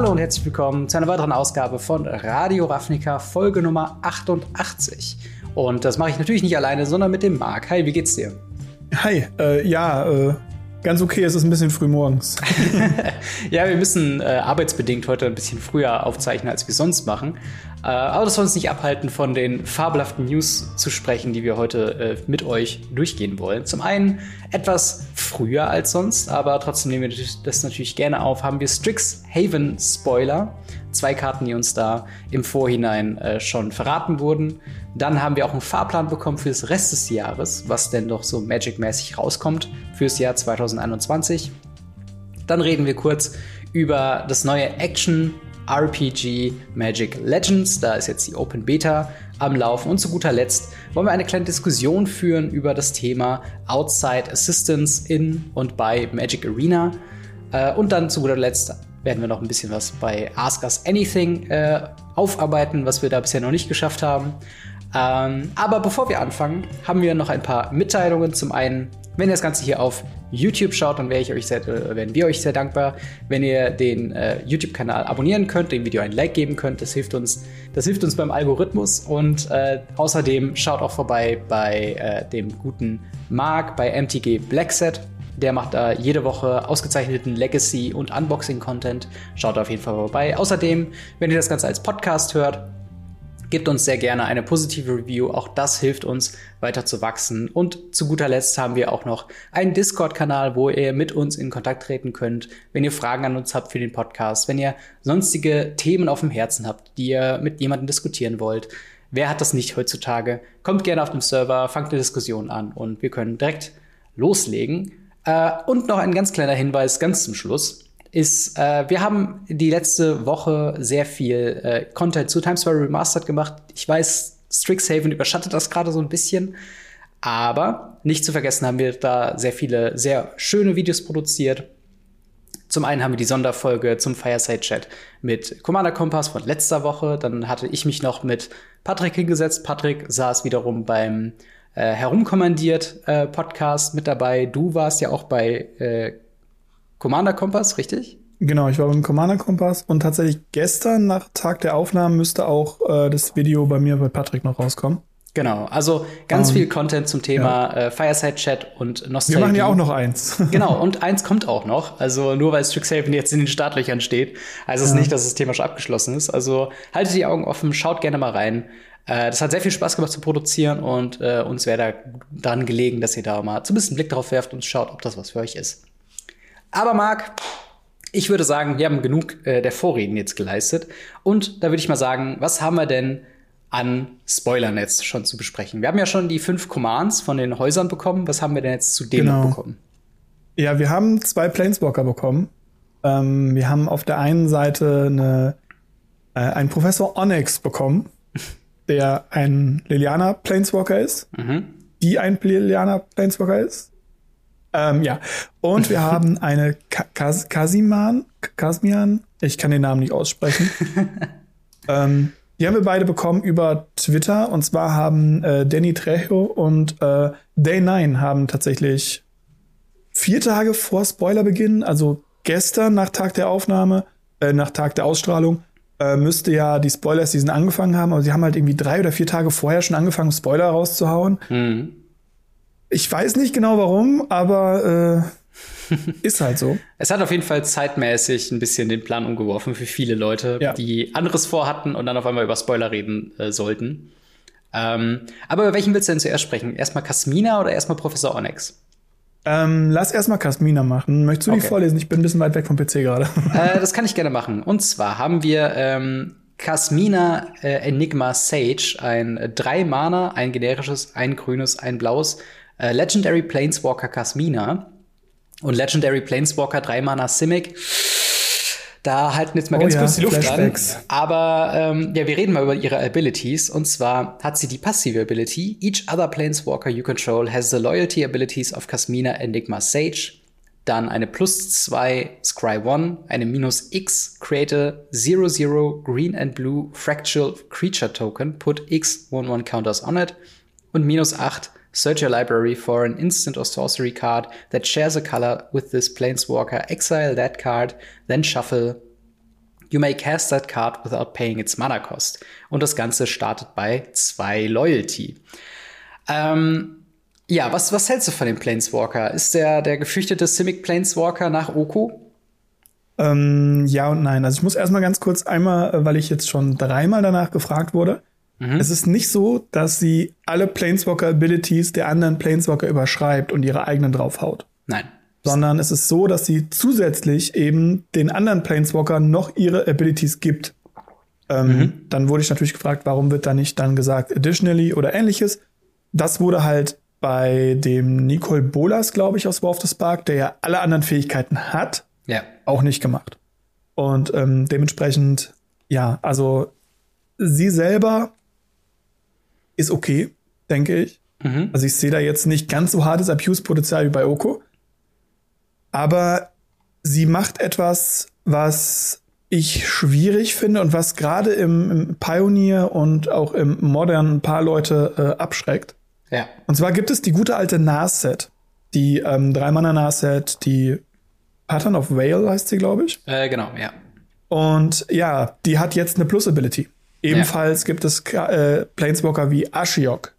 Hallo und herzlich willkommen zu einer weiteren Ausgabe von Radio Ravnica, Folge Nummer 88. Und das mache ich natürlich nicht alleine, sondern mit dem Marc. Hi, wie geht's dir? Hi, äh, ja, äh, ganz okay, es ist ein bisschen früh morgens. ja, wir müssen äh, arbeitsbedingt heute ein bisschen früher aufzeichnen, als wir sonst machen. Äh, aber das soll uns nicht abhalten, von den fabelhaften News zu sprechen, die wir heute äh, mit euch durchgehen wollen. Zum einen etwas früher als sonst, aber trotzdem nehmen wir das natürlich gerne auf, haben wir Strixhaven Spoiler. Zwei Karten, die uns da im Vorhinein äh, schon verraten wurden. Dann haben wir auch einen Fahrplan bekommen für das Rest des Jahres, was denn doch so Magic-mäßig rauskommt fürs Jahr 2021. Dann reden wir kurz über das neue Action RPG Magic Legends. Da ist jetzt die Open Beta am Laufen. Und zu guter Letzt wollen wir eine kleine Diskussion führen über das Thema Outside Assistance in und bei Magic Arena. Äh, und dann zu guter Letzt werden wir noch ein bisschen was bei Ask Us Anything äh, aufarbeiten, was wir da bisher noch nicht geschafft haben. Ähm, aber bevor wir anfangen, haben wir noch ein paar Mitteilungen. Zum einen, wenn ihr das Ganze hier auf YouTube schaut, dann wäre ich euch sehr, äh, wären wir euch sehr dankbar, wenn ihr den äh, YouTube-Kanal abonnieren könnt, dem Video ein Like geben könnt. Das hilft uns, das hilft uns beim Algorithmus. Und äh, außerdem schaut auch vorbei bei äh, dem guten Marc bei MTG Blackset. Der macht da jede Woche ausgezeichneten Legacy- und Unboxing-Content. Schaut auf jeden Fall vorbei. Außerdem, wenn ihr das Ganze als Podcast hört, Gebt uns sehr gerne eine positive Review. Auch das hilft uns weiter zu wachsen. Und zu guter Letzt haben wir auch noch einen Discord-Kanal, wo ihr mit uns in Kontakt treten könnt, wenn ihr Fragen an uns habt für den Podcast, wenn ihr sonstige Themen auf dem Herzen habt, die ihr mit jemandem diskutieren wollt. Wer hat das nicht heutzutage? Kommt gerne auf den Server, fangt eine Diskussion an und wir können direkt loslegen. Äh, und noch ein ganz kleiner Hinweis ganz zum Schluss ist, äh, wir haben die letzte Woche sehr viel äh, Content zu Times Square Remastered gemacht. Ich weiß, Strixhaven überschattet das gerade so ein bisschen. Aber nicht zu vergessen haben wir da sehr viele sehr schöne Videos produziert. Zum einen haben wir die Sonderfolge zum Fireside Chat mit Commander Kompass von letzter Woche. Dann hatte ich mich noch mit Patrick hingesetzt. Patrick saß wiederum beim äh, Herumkommandiert äh, Podcast mit dabei. Du warst ja auch bei äh, Commander Kompass, richtig? Genau, ich war beim Commander Kompass und tatsächlich gestern nach Tag der Aufnahmen müsste auch äh, das Video bei mir bei Patrick noch rauskommen. Genau, also ganz um, ähm, viel Content zum Thema ja. äh, Fireside Chat und Nostalgie. Wir machen ja auch noch eins. genau, und eins kommt auch noch. Also nur weil Strixhaven jetzt in den Startlöchern steht, heißt es ja. nicht, dass das Thema schon abgeschlossen ist. Also haltet die Augen offen, schaut gerne mal rein. Äh, das hat sehr viel Spaß gemacht zu produzieren und äh, uns wäre da dran gelegen, dass ihr da mal zumindest einen Blick drauf werft und schaut, ob das was für euch ist. Aber Marc, ich würde sagen, wir haben genug äh, der Vorreden jetzt geleistet. Und da würde ich mal sagen, was haben wir denn an Spoilernetz schon zu besprechen? Wir haben ja schon die fünf Commands von den Häusern bekommen. Was haben wir denn jetzt zu denen genau. bekommen? Ja, wir haben zwei Planeswalker bekommen. Ähm, wir haben auf der einen Seite eine, äh, einen Professor Onyx bekommen, der ein Liliana Planeswalker ist, mhm. die ein Liliana Planeswalker ist. Ähm, ja. Und wir haben eine Kas Kasiman, Kasmian, ich kann den Namen nicht aussprechen. ähm, die haben wir beide bekommen über Twitter. Und zwar haben äh, Danny Trejo und äh, Day9 haben tatsächlich vier Tage vor Spoilerbeginn, also gestern nach Tag der Aufnahme, äh, nach Tag der Ausstrahlung, äh, müsste ja die Spoiler-Season angefangen haben. Aber sie haben halt irgendwie drei oder vier Tage vorher schon angefangen, Spoiler rauszuhauen. Mhm. Ich weiß nicht genau warum, aber äh, ist halt so. Es hat auf jeden Fall zeitmäßig ein bisschen den Plan umgeworfen für viele Leute, ja. die anderes vorhatten und dann auf einmal über Spoiler reden äh, sollten. Ähm, aber über welchen willst du denn zuerst sprechen? Erstmal Kasmina oder erstmal Professor Onyx? Ähm, lass erstmal Kasmina machen. Möchtest du okay. die vorlesen? Ich bin ein bisschen weit weg vom PC gerade. Äh, das kann ich gerne machen. Und zwar haben wir ähm, Kasmina äh, Enigma Sage, ein drei Mana, ein generisches, ein grünes, ein blaues äh, Legendary Planeswalker Kasmina und Legendary Planeswalker 3 Mana Simic. Da halten jetzt mal oh ganz ja, kurz die Luft Flashbacks. an. Aber ähm, ja, wir reden mal über ihre Abilities. Und zwar hat sie die passive Ability. Each other Planeswalker you control has the loyalty abilities of Kasmina Enigma Sage. Dann eine plus 2 Scry 1, eine minus X, create a 0-0 green and blue fractal creature token, put X 1-1 counters on it. Und minus 8 Search your library for an instant or sorcery card that shares a color with this planeswalker, exile that card, then shuffle You may cast that card without paying its mana cost. Und das Ganze startet bei zwei Loyalty. Ähm, ja, was, was hältst du von dem Planeswalker? Ist der der gefürchtete Simic Planeswalker nach Oko? Ähm, ja und nein. Also ich muss erstmal ganz kurz einmal, äh, weil ich jetzt schon dreimal danach gefragt wurde. Mhm. Es ist nicht so, dass sie alle Planeswalker-Abilities der anderen Planeswalker überschreibt und ihre eigenen draufhaut. Nein. Sondern es ist so, dass sie zusätzlich eben den anderen Planeswalker noch ihre Abilities gibt. Ähm, mhm. Dann wurde ich natürlich gefragt, warum wird da nicht dann gesagt additionally oder ähnliches. Das wurde halt bei dem Nicole Bolas, glaube ich, aus War of the Spark, der ja alle anderen Fähigkeiten hat, ja. auch nicht gemacht. Und ähm, dementsprechend, ja, also sie selber ist okay, denke ich. Mhm. Also ich sehe da jetzt nicht ganz so hartes Abuse-Potenzial wie bei Oko. Aber sie macht etwas, was ich schwierig finde und was gerade im, im, Pioneer und auch im Modern ein paar Leute äh, abschreckt. Ja. Und zwar gibt es die gute alte Narset. Die ähm, Drei-Manner Narset, die Pattern of Vale heißt sie, glaube ich. Äh, genau, ja. Und ja, die hat jetzt eine Plus-Ability. Ebenfalls ja. gibt es äh, Planeswalker wie Ashiok,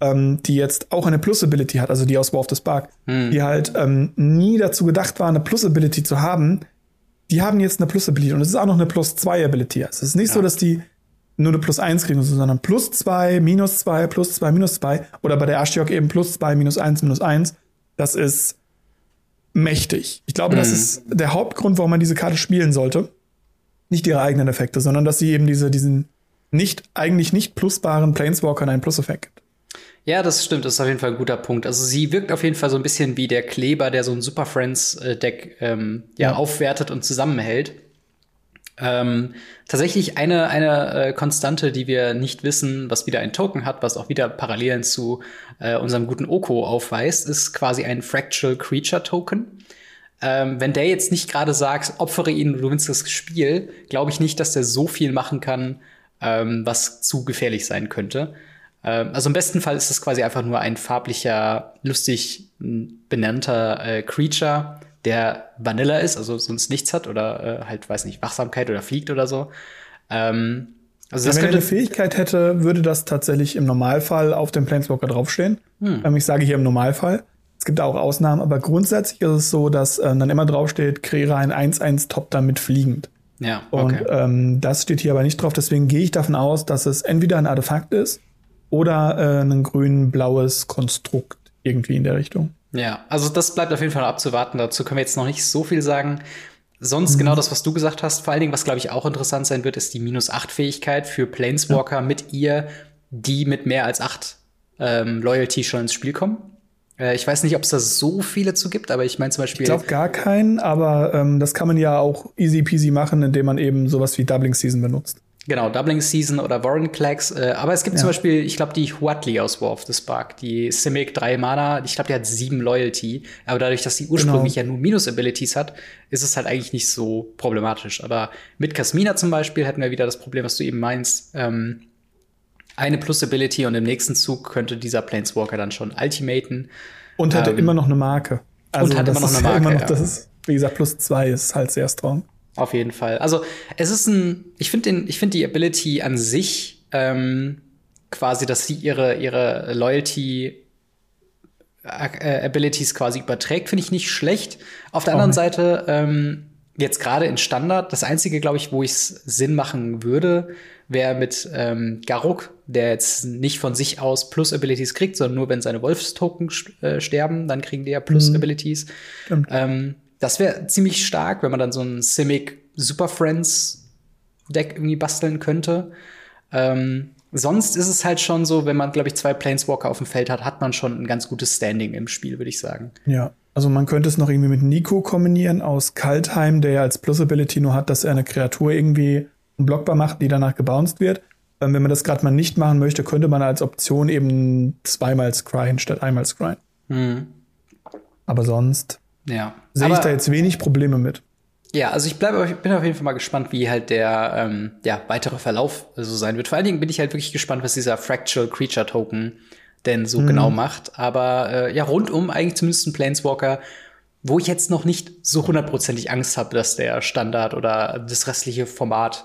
ähm, die jetzt auch eine Plus-Ability hat, also die aus War of the Spark, hm. die halt ähm, nie dazu gedacht war, eine Plus-Ability zu haben. Die haben jetzt eine Plus-Ability und es ist auch noch eine Plus-2-Ability. Also es ist nicht ja. so, dass die nur eine plus eins kriegen, sondern plus zwei, minus zwei, plus zwei, minus zwei oder bei der Ashiok eben plus zwei, minus eins, minus eins. Das ist mächtig. Ich glaube, mhm. das ist der Hauptgrund, warum man diese Karte spielen sollte. Nicht ihre eigenen Effekte, sondern dass sie eben diese, diesen nicht, eigentlich nicht plusbaren Planeswalkern einen Plus-Effekt gibt. Ja, das stimmt, das ist auf jeden Fall ein guter Punkt. Also sie wirkt auf jeden Fall so ein bisschen wie der Kleber, der so ein Super Friends-Deck äh, ähm, ja, ja, aufwertet und zusammenhält. Ähm, tatsächlich eine, eine äh, Konstante, die wir nicht wissen, was wieder ein Token hat, was auch wieder Parallelen zu äh, unserem guten Oko aufweist, ist quasi ein Fractal Creature Token. Ähm, wenn der jetzt nicht gerade sagt, opfere ihn, du gewinnst das Spiel, glaube ich nicht, dass der so viel machen kann, ähm, was zu gefährlich sein könnte. Ähm, also im besten Fall ist es quasi einfach nur ein farblicher, lustig benannter äh, Creature, der Vanilla ist, also sonst nichts hat oder äh, halt, weiß nicht, Wachsamkeit oder fliegt oder so. Ähm, also das Wenn er eine Fähigkeit hätte, würde das tatsächlich im Normalfall auf dem Planeswalker draufstehen. Hm. Ähm, ich sage hier im Normalfall. Es gibt auch Ausnahmen, aber grundsätzlich ist es so, dass äh, dann immer draufsteht, kreiere ein 1-1 Top damit fliegend. Ja, okay. Und ähm, das steht hier aber nicht drauf. Deswegen gehe ich davon aus, dass es entweder ein Artefakt ist oder äh, ein grün-blaues Konstrukt irgendwie in der Richtung. Ja, also das bleibt auf jeden Fall abzuwarten. Dazu können wir jetzt noch nicht so viel sagen. Sonst mhm. genau das, was du gesagt hast. Vor allen Dingen, was glaube ich auch interessant sein wird, ist die minus 8 Fähigkeit für Planeswalker ja. mit ihr, die mit mehr als 8 ähm, Loyalty schon ins Spiel kommen. Äh, ich weiß nicht, ob es da so viele zu gibt, aber ich meine zum Beispiel. Ich glaube gar keinen, aber ähm, das kann man ja auch easy peasy machen, indem man eben sowas wie Doubling Season benutzt. Genau, Doubling Season oder Warren Clacks. Äh, aber es gibt ja. zum Beispiel, ich glaube, die Huatli aus War of the Spark, die Simic 3 Mana, ich glaube, die hat 7 Loyalty. Aber dadurch, dass sie ursprünglich genau. ja nur Minus-Abilities hat, ist es halt eigentlich nicht so problematisch. Aber mit Kasmina zum Beispiel hätten wir wieder das Problem, was du eben meinst. Ähm, eine Plus-Ability und im nächsten Zug könnte dieser Planeswalker dann schon ultimaten. Und hatte ähm, immer noch eine Marke. Also und hat immer noch eine Marke. Immer noch, ja. Das ist, wie gesagt, plus zwei ist halt sehr strong. Auf jeden Fall. Also es ist ein, ich finde den, ich finde die Ability an sich ähm, quasi, dass sie ihre ihre Loyalty äh, Abilities quasi überträgt, finde ich nicht schlecht. Auf der anderen Seite ähm, jetzt gerade in Standard, das einzige, glaube ich, wo ich es Sinn machen würde, wäre mit ähm, Garuk, der jetzt nicht von sich aus Plus-Abilities kriegt, sondern nur wenn seine Wolfstoken äh, sterben, dann kriegen die ja Plus-Abilities. Mhm. Ähm, das wäre ziemlich stark, wenn man dann so ein Simic Super Friends Deck irgendwie basteln könnte. Ähm, sonst ist es halt schon so, wenn man, glaube ich, zwei Planeswalker auf dem Feld hat, hat man schon ein ganz gutes Standing im Spiel, würde ich sagen. Ja, also man könnte es noch irgendwie mit Nico kombinieren aus Kaltheim, der ja als Plus-Ability nur hat, dass er eine Kreatur irgendwie blockbar macht, die danach gebounced wird. Ähm, wenn man das gerade mal nicht machen möchte, könnte man als Option eben zweimal scryen statt einmal scryen. Mhm. Aber sonst ja. Sehe ich da jetzt wenig Probleme mit. Ja, also ich bleibe, bin auf jeden Fall mal gespannt, wie halt der ähm, ja, weitere Verlauf so sein wird. Vor allen Dingen bin ich halt wirklich gespannt, was dieser Fractal Creature Token denn so mhm. genau macht. Aber äh, ja, rundum eigentlich zumindest ein Planeswalker, wo ich jetzt noch nicht so hundertprozentig Angst habe, dass der Standard oder das restliche Format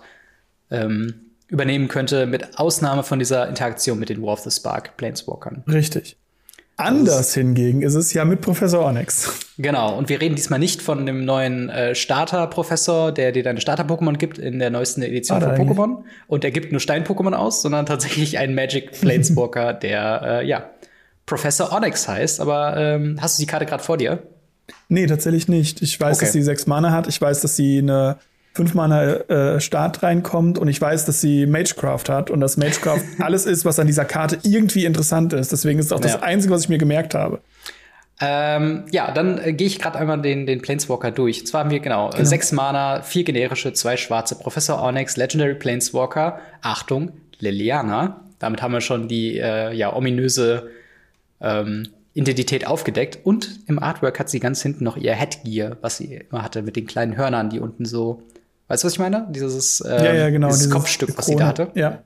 ähm, übernehmen könnte, mit Ausnahme von dieser Interaktion mit den War of the Spark Planeswalkern. Richtig. Anders hingegen ist es ja mit Professor Onyx. Genau, und wir reden diesmal nicht von dem neuen äh, Starter-Professor, der dir deine Starter-Pokémon gibt in der neuesten Edition Ah, von Pokémon. Und der gibt nur Stein-Pokémon aus, sondern tatsächlich ein Magic Planeswalker, der, äh, ja, Professor Onyx heißt. Aber ähm, hast du die Karte gerade vor dir? Nee, tatsächlich nicht. Ich weiß, Okay. dass sie sechs Mana hat. Ich weiß, dass sie eine fünf Mana äh, Start reinkommt und ich weiß, dass sie Magecraft hat und dass Magecraft alles ist, was an dieser Karte irgendwie interessant ist. Deswegen ist es auch das Ja. Einzige, was ich mir gemerkt habe. Ähm, ja, dann äh, gehe ich gerade einmal den, den Planeswalker durch. Und zwar haben wir genau, äh, sechs Mana, vier generische, zwei schwarze. Professor Onyx, Legendary Planeswalker. Achtung, Liliana. Damit haben wir schon die äh, ja, ominöse ähm, Identität aufgedeckt. Und im Artwork hat sie ganz hinten noch ihr Headgear, was sie immer hatte, mit den kleinen Hörnern, die unten so. Weißt du, was ich meine? Dieses, ähm, ja, ja, genau. dieses dieses Kopfstück, was sie Krone. da hatte. Ja.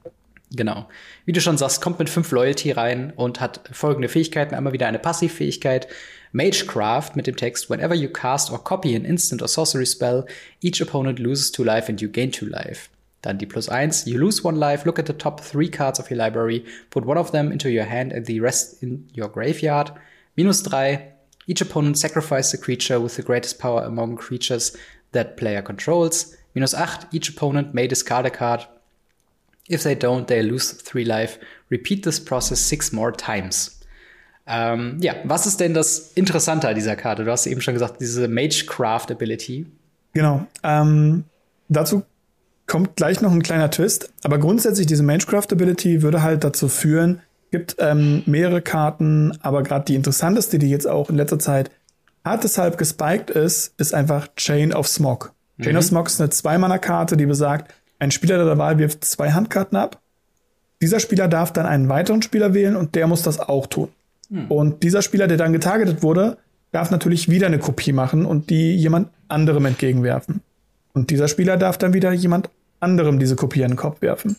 Genau. Wie du schon sagst, kommt mit fünf Loyalty rein und hat folgende Fähigkeiten. Einmal wieder eine Passivfähigkeit. Magecraft mit dem Text, whenever you cast or copy an instant or sorcery spell, each opponent loses two life and you gain two life. Dann die plus eins, you lose one life, look at the top three cards of your library, put one of them into your hand and the rest in your graveyard. Minus drei, each opponent sacrifice the creature with the greatest power among creatures that player controls. Minus acht, each opponent may discard a card If they don't, they lose three life. Repeat this process six more times. Ähm, ja, was ist denn das Interessante an dieser Karte? Du hast eben schon gesagt, diese Magecraft Ability. Genau. Ähm, dazu kommt gleich noch ein kleiner Twist. Aber grundsätzlich diese Magecraft Ability würde halt dazu führen, gibt ähm, mehrere Karten, aber gerade die interessanteste, die jetzt auch in letzter Zeit hart deshalb gespiked ist, ist einfach Chain of Smog. Chain of Smog ist eine Zwei-Mana-Karte, die besagt, ein Spieler der Wahl wirft zwei Handkarten ab. Dieser Spieler darf dann einen weiteren Spieler wählen und der muss das auch tun. Und dieser Spieler, der dann getargetet wurde, darf natürlich wieder eine Kopie machen und die jemand anderem entgegenwerfen. Und dieser Spieler darf dann wieder jemand anderem diese Kopie in den Kopf werfen.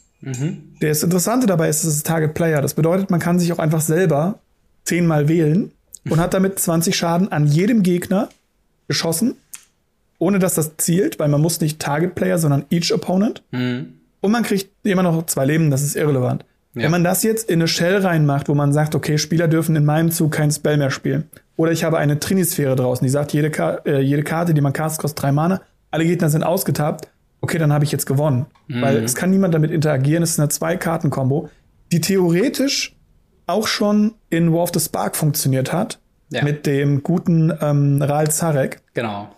Das Interessante dabei ist, es ist Target Player. Das bedeutet, man kann sich auch einfach selber zehnmal wählen und hat damit 20 Schaden an jedem Gegner geschossen, ohne dass das zielt, weil man muss nicht Target Player, sondern each Opponent. Und man kriegt immer noch zwei Leben, das ist irrelevant. Ja. Wenn man das jetzt in eine Shell reinmacht, wo man sagt, okay, Spieler dürfen in meinem Zug kein Spell mehr spielen. Oder ich habe eine Trinisphäre draußen, die sagt, jede, Ka äh, jede Karte, die man cast, kostet drei Mana. Alle Gegner sind ausgetappt. Okay, dann habe ich jetzt gewonnen. Weil es kann niemand damit interagieren. Es ist eine Zwei-Karten-Kombo, die theoretisch auch schon in War of the Spark funktioniert hat. Ja. Mit dem guten ähm, Ral Zarek. Genau.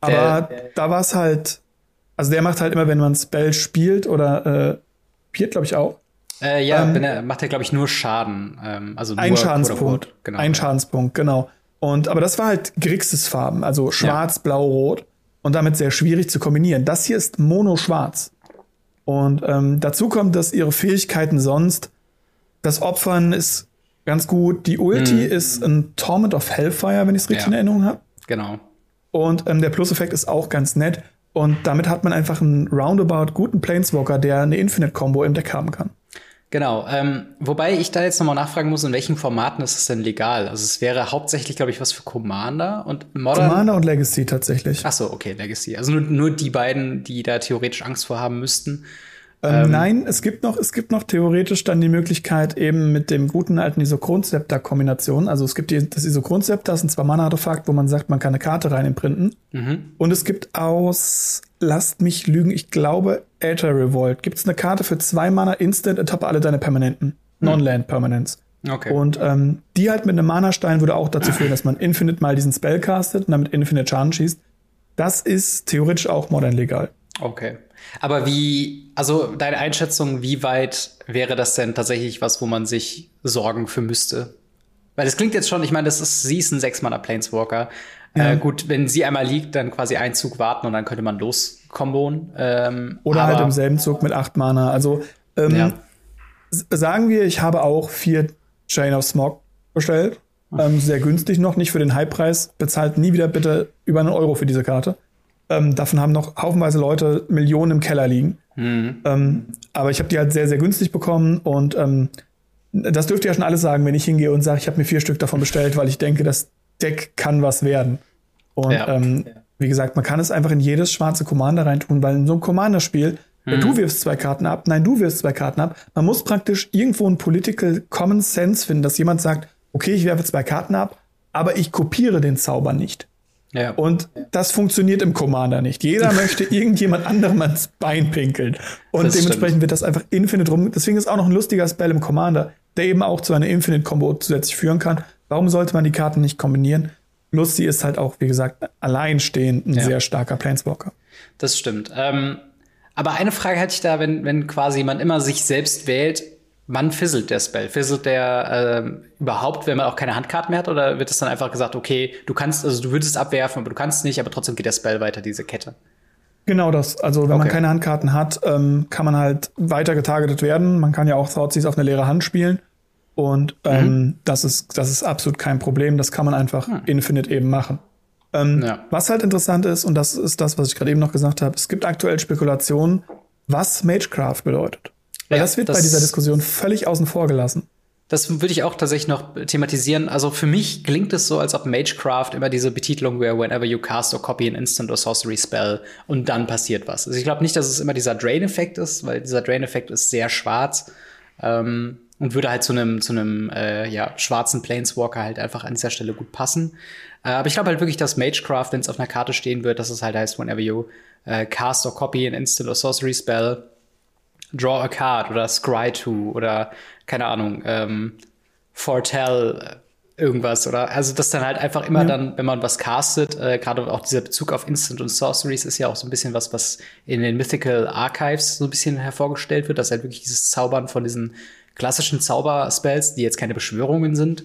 Aber Der- da war es halt, also der macht halt immer, wenn man Spell spielt oder äh, Piert, glaube ich, auch. Äh, ja, Ähm, er, macht er, glaube ich, nur Schaden. Ähm, also Ein nur Schadenspunkt. quote, unquote. Genau. Ein Schadenspunkt, genau. Und aber das war halt Grixis Farben, also schwarz, blau, rot und damit sehr schwierig zu kombinieren. Das hier ist mono-schwarz. Und ähm, dazu kommt, dass ihre Fähigkeiten sonst, das Opfern ist ganz gut. Die Ulti ist ein Torment of Hellfire, wenn ich es richtig Mhm. Ja. in Erinnerung habe. Genau. Und ähm, der Plus-Effekt ist auch ganz nett. Und damit hat man einfach einen roundabout guten Planeswalker, der eine Infinite-Combo im Deck haben kann. Genau. Ähm, wobei ich da jetzt nochmal nachfragen muss, in welchen Formaten ist es denn legal? Also es wäre hauptsächlich, glaube ich, was für Commander und Modern. Commander und Legacy tatsächlich. Ach so, okay, Legacy. Also nur, nur die beiden, die da theoretisch Angst vor haben müssten. Ähm, nein, es gibt noch, es gibt noch theoretisch dann die Möglichkeit eben mit dem guten alten Isochron-Scepter-Kombination. Also es gibt die, das Isochron-Scepter, das ist ein zwei Mana-Artefakt, wo man sagt, man kann eine Karte rein imprinten. Und es gibt aus, lasst mich lügen, ich glaube, Aether Revolt. Gibt es eine Karte für zwei Mana Instant, atop alle deine Permanenten. Non-Land Permanents. Okay. Und ähm, die halt mit einem Mana-Stein würde auch dazu führen, dass man Infinite mal diesen Spell castet und damit Infinite Schaden schießt. Das ist theoretisch auch modern legal. Okay. Aber wie, also deine Einschätzung, wie weit wäre das denn tatsächlich was, wo man sich Sorgen für müsste? Weil das klingt jetzt schon, ich meine, das ist, sie ist ein sechsmanner Planeswalker. Äh, gut, wenn sie einmal liegt, dann quasi einen Zug warten und dann könnte man loskombon. Ähm, Oder halt im selben Zug mit acht Mana. Also ähm, Ja. sagen wir, ich habe auch vier Chain of Smog bestellt. Ähm, sehr günstig noch, nicht für den Hypepreis. Bezahlt nie wieder bitte über einen Euro für diese Karte. Ähm, davon haben noch haufenweise Leute Millionen im Keller liegen. Ähm, aber ich habe die halt sehr, sehr günstig bekommen und ähm, das dürfte ja schon alles sagen, wenn ich hingehe und sage, ich habe mir vier Stück davon bestellt, weil ich denke, das Deck kann was werden. Und ja. ähm, wie gesagt, man kann es einfach in jedes schwarze Commander reintun, weil in so einem Commander-Spiel, mhm. du wirfst zwei Karten ab, nein, du wirfst zwei Karten ab. Man muss praktisch irgendwo ein Political Common Sense finden, dass jemand sagt, okay, ich werfe zwei Karten ab, aber ich kopiere den Zauber nicht. Ja. Und das funktioniert im Commander nicht. Jeder möchte irgendjemand anderem ans Bein pinkeln. Und das dementsprechend stimmt. wird das einfach Infinite rum. Deswegen ist auch noch ein lustiger Spell im Commander, der eben auch zu einer Infinite-Combo zusätzlich führen kann. Warum sollte man die Karten nicht kombinieren? Plus sie ist halt auch, wie gesagt, alleinstehend ein ja. sehr starker Planeswalker. Das stimmt. Ähm, aber eine Frage hatte ich da, wenn, wenn quasi man immer sich selbst wählt, wann fizzelt der Spell? Fizzelt der äh, überhaupt, wenn man auch keine Handkarten mehr hat? Oder wird es dann einfach gesagt, okay, du kannst, also du würdest abwerfen, aber du kannst nicht, aber trotzdem geht der Spell weiter, diese Kette? Genau das. Also wenn okay. man keine Handkarten hat, ähm, kann man halt weiter getargetet werden. Man kann ja auch Thoughtseize auf eine leere Hand spielen. Und ähm, mhm. das, ist, das ist absolut kein Problem. Das kann man einfach hm. Infinite eben machen. Ähm, ja. Was halt interessant ist, und das ist das, was ich gerade eben noch gesagt habe, es gibt aktuell Spekulationen, was Magecraft bedeutet. Weil ja, das wird das bei dieser Diskussion völlig außen vor gelassen. Das würde ich auch tatsächlich noch thematisieren. Also für mich klingt es so, als ob Magecraft immer diese Betitelung wäre, whenever you cast or copy an instant or sorcery spell und dann passiert was. Also ich glaube nicht, dass es immer dieser Drain-Effekt ist, weil dieser Drain-Effekt ist sehr schwarz ähm, und würde halt zu einem zu einem äh, ja, schwarzen Planeswalker halt einfach an dieser Stelle gut passen. Äh, aber ich glaube halt wirklich, dass Magecraft, wenn es auf einer Karte stehen wird, dass es halt heißt, whenever you äh, cast or copy an instant or sorcery spell, Draw a Card oder Scry to oder keine Ahnung, ähm, Foretell irgendwas oder also das dann halt einfach immer ja. dann, wenn man was castet, äh, gerade auch dieser Bezug auf Instant und Sorceries ist ja auch so ein bisschen was, was in den Mythical Archives so ein bisschen hervorgestellt wird, dass halt wirklich dieses Zaubern von diesen klassischen Zauberspells, die jetzt keine Beschwörungen sind,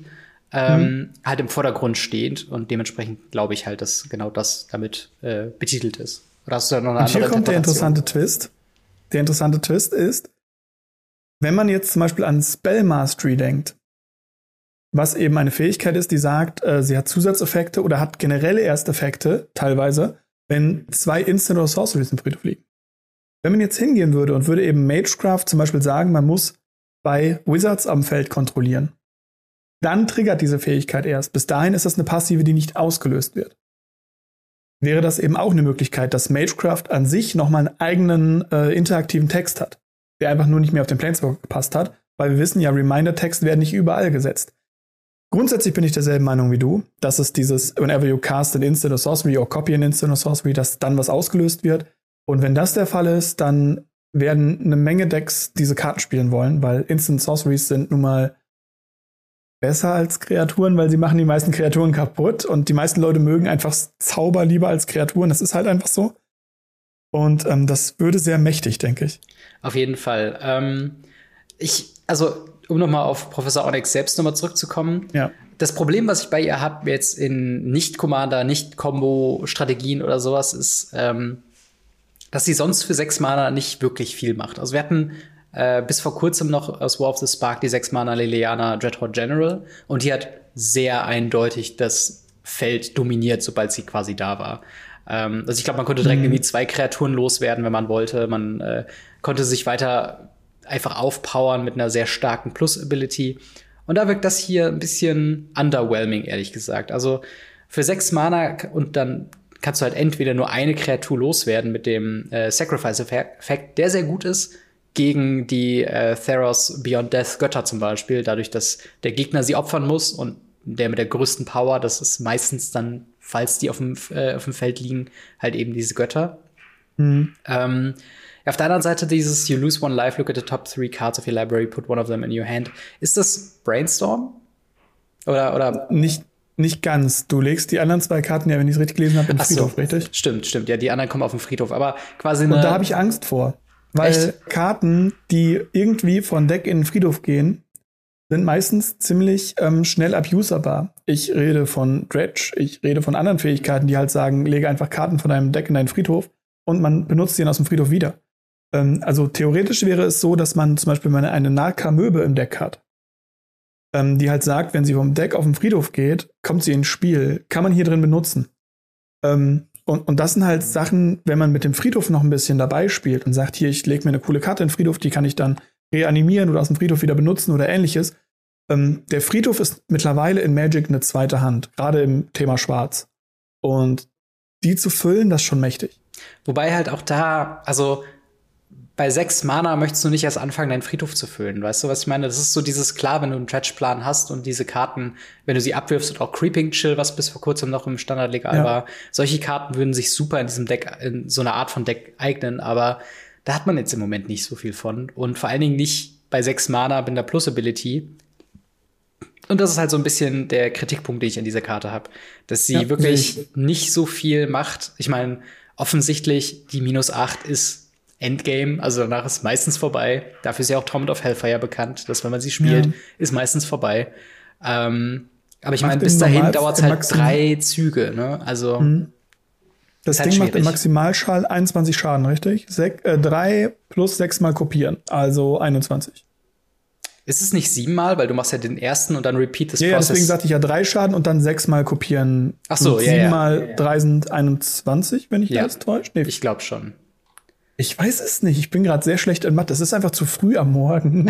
ähm, mhm. halt im Vordergrund steht und dementsprechend glaube ich halt, dass genau das damit äh, betitelt ist. Oder hast du da noch eine und andere hier kommt der interessante Twist der interessante Twist ist, wenn man jetzt zum Beispiel an Spell Mastery denkt, was eben eine Fähigkeit ist, die sagt, äh, sie hat Zusatzeffekte oder hat generelle Ersteffekte, teilweise, wenn zwei Instant oder Sorceries im Friedhof liegen. Wenn man jetzt hingehen würde und würde eben Magecraft zum Beispiel sagen, man muss bei Wizards am Feld kontrollieren, dann triggert diese Fähigkeit erst. Bis dahin ist das eine passive, die nicht ausgelöst wird wäre das eben auch eine Möglichkeit, dass Magecraft an sich nochmal einen eigenen äh, interaktiven Text hat, der einfach nur nicht mehr auf den Planeswalker gepasst hat, weil wir wissen ja, Reminder-Text werden nicht überall gesetzt. Grundsätzlich bin ich derselben Meinung wie du, dass es dieses whenever you cast an instant or sorcery or copy an instant or sorcery, dass dann was ausgelöst wird. Und wenn das der Fall ist, dann werden eine Menge Decks diese Karten spielen wollen, weil Instant Sorceries sind nun mal besser als Kreaturen, weil sie machen die meisten Kreaturen kaputt und die meisten Leute mögen einfach Zauber lieber als Kreaturen. Das ist halt einfach so. Und ähm, das würde sehr mächtig, denke ich. Auf jeden Fall. Ähm, ich, also, um nochmal auf Professor Onyx selbst nochmal zurückzukommen. Ja. Das Problem, was ich bei ihr habe, jetzt in Nicht-Commander, Nicht-Combo-Strategien oder sowas, ist, ähm, dass sie sonst für sechs Mana nicht wirklich viel macht. Also wir hatten äh, bis vor kurzem noch aus War of the Spark die 6 Mana Liliana Dreadhorde General und die hat sehr eindeutig das Feld dominiert, sobald sie quasi da war. Ähm, also ich glaube, man konnte direkt mhm. irgendwie zwei Kreaturen loswerden, wenn man wollte. Man äh, konnte sich weiter einfach aufpowern mit einer sehr starken Plus-Ability. Und da wirkt das hier ein bisschen underwhelming, ehrlich gesagt. Also für sechs Mana und dann kannst du halt entweder nur eine Kreatur loswerden mit dem äh, Sacrifice-Effekt, der sehr gut ist, gegen die äh, Theros Beyond Death Götter zum Beispiel, dadurch, dass der Gegner sie opfern muss und der mit der größten Power, das ist meistens dann, falls die auf dem, äh, auf dem Feld liegen, halt eben diese Götter. Mhm. Ähm, auf der anderen Seite dieses You lose one life, look at the top three cards of your library, put one of them in your hand. Ist das Brainstorm? Oder, oder? Nicht, nicht ganz. Du legst die anderen zwei Karten ja, wenn ich es richtig gelesen habe, im Friedhof, so. richtig? Stimmt, stimmt. Ja, die anderen kommen auf den Friedhof. Aber quasi. Und da habe ich Angst vor. Weil Echt? Karten, die irgendwie von Deck in den Friedhof gehen, sind meistens ziemlich ähm, schnell abuserbar. Ich rede von Dredge, ich rede von anderen Fähigkeiten, die halt sagen, lege einfach Karten von deinem Deck in deinen Friedhof und man benutzt sie aus dem Friedhof wieder. Ähm, also theoretisch wäre es so, dass man zum Beispiel eine, eine Narka-Möbe im Deck hat, ähm, die halt sagt, wenn sie vom Deck auf den Friedhof geht, kommt sie ins Spiel, kann man hier drin benutzen. Ähm, und, und das sind halt Sachen, wenn man mit dem Friedhof noch ein bisschen dabei spielt und sagt, hier, ich lege mir eine coole Karte in den Friedhof, die kann ich dann reanimieren oder aus dem Friedhof wieder benutzen oder ähnliches. Ähm, der Friedhof ist mittlerweile in Magic eine zweite Hand, gerade im Thema Schwarz. Und die zu füllen, das ist schon mächtig. Wobei halt auch da, also bei sechs Mana möchtest du nicht erst anfangen, deinen Friedhof zu füllen. Weißt du, was ich meine? Das ist so dieses klar, wenn du einen Dredge-Plan hast und diese Karten, wenn du sie abwirfst und auch Creeping Chill, was bis vor kurzem noch im Standard legal ja. war, solche Karten würden sich super in diesem Deck, in so einer Art von Deck eignen, aber da hat man jetzt im Moment nicht so viel von. Und vor allen Dingen nicht bei sechs Mana mit einer Plus-Ability. Und das ist halt so ein bisschen der Kritikpunkt, den ich an dieser Karte habe. Dass sie ja, wirklich nicht so viel macht. Ich meine, offensichtlich, die minus acht ist Endgame, also danach ist meistens vorbei. Dafür ist ja auch Torment of Hellfire bekannt, dass wenn man sie spielt, ja. ist meistens vorbei. Ähm, aber ich meine, bis dahin dauert es halt Maxim drei Züge, ne? Also. Mhm. Das halt Ding schwierig. macht im Maximalschall 21 Schaden, richtig? Sek äh, drei plus sechs mal kopieren, also 21. Ist es nicht siebenmal, weil du machst ja den ersten und dann repeat das ja, Process. Ja, deswegen sagte ich ja drei Schaden und dann sechsmal kopieren. Ach so, ja, Siebenmal ja, ja. drei sind 21, wenn ich ja. das täusche. Nee. Ich glaube schon. Ich weiß es nicht. Ich bin gerade sehr schlecht in Mathe. Es ist einfach zu früh am Morgen.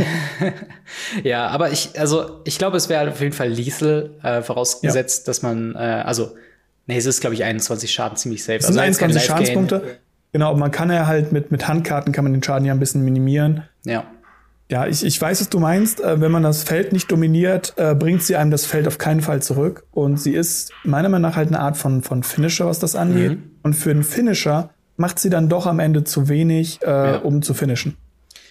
ja, aber ich, also ich glaube, es wäre auf jeden Fall lethal, äh, vorausgesetzt, ja. dass man, äh, also, nee, es ist, glaube ich, 21 Schaden ziemlich safe. Es sind also 21 Schadenspunkte. Genau, man kann ja halt mit, mit Handkarten kann man den Schaden ja ein bisschen minimieren. Ja. Ja, ich, ich weiß, was du meinst. Äh, wenn man das Feld nicht dominiert, äh, bringt sie einem das Feld auf keinen Fall zurück. Und sie ist meiner Meinung nach halt eine Art von, von Finisher, was das angeht. Mhm. Und für einen Finisher macht sie dann doch am Ende zu wenig, äh, ja. um zu finishen.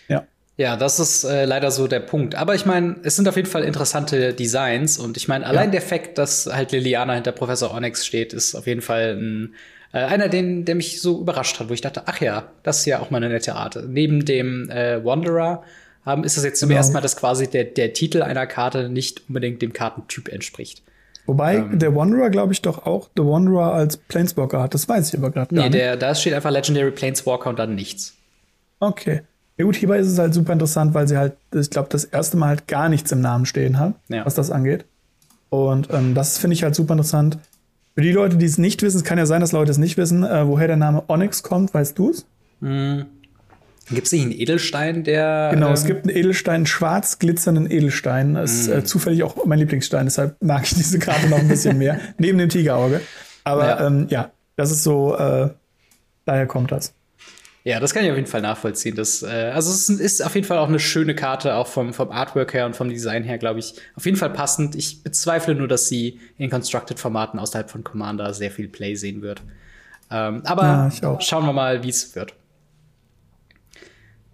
Ja. Ja, das ist äh, leider so der Punkt. Aber ich meine, es sind auf jeden Fall interessante Designs und ich meine, allein ja. der Fakt, dass halt Liliana hinter Professor Onyx steht, ist auf jeden Fall ein, äh, einer, den, der mich so überrascht hat, wo ich dachte, ach ja, das ist ja auch mal eine nette Art. Neben dem äh, Wanderer haben, ist das jetzt zum genau. ersten Mal, dass quasi der, der Titel einer Karte nicht unbedingt dem Kartentyp entspricht. Wobei ähm, der Wanderer, glaube ich, doch auch The Wanderer als Planeswalker hat. Das weiß ich aber gerade nee, gar nicht. Nee, da steht einfach Legendary Planeswalker und dann nichts. Okay. Ja gut, hierbei ist es halt super interessant, weil sie halt, ich glaube, das erste Mal halt gar nichts im Namen stehen hat, ja. was das angeht. Und ähm, das finde ich halt super interessant. Für die Leute, die es nicht wissen, es kann ja sein, dass Leute es nicht wissen, äh, woher der Name Onyx kommt, weißt du es? Mm, Gibt es nicht einen Edelstein, der. Genau, ähm es gibt einen Edelstein, einen schwarz glitzernden Edelstein. Das ist äh, mm. zufällig auch mein Lieblingsstein, deshalb mag ich diese Karte noch ein bisschen mehr. Neben dem Tigerauge. Aber ja, ähm, ja das ist so, äh, daher kommt das. Ja, das kann ich auf jeden Fall nachvollziehen. Das, äh, also es ist auf jeden Fall auch eine schöne Karte, auch vom, vom Artwork her und vom Design her, glaube ich, auf jeden Fall passend. Ich bezweifle nur, dass sie in Constructed-Formaten außerhalb von Commander sehr viel Play sehen wird. Ähm, aber ja, schauen wir mal, wie es wird.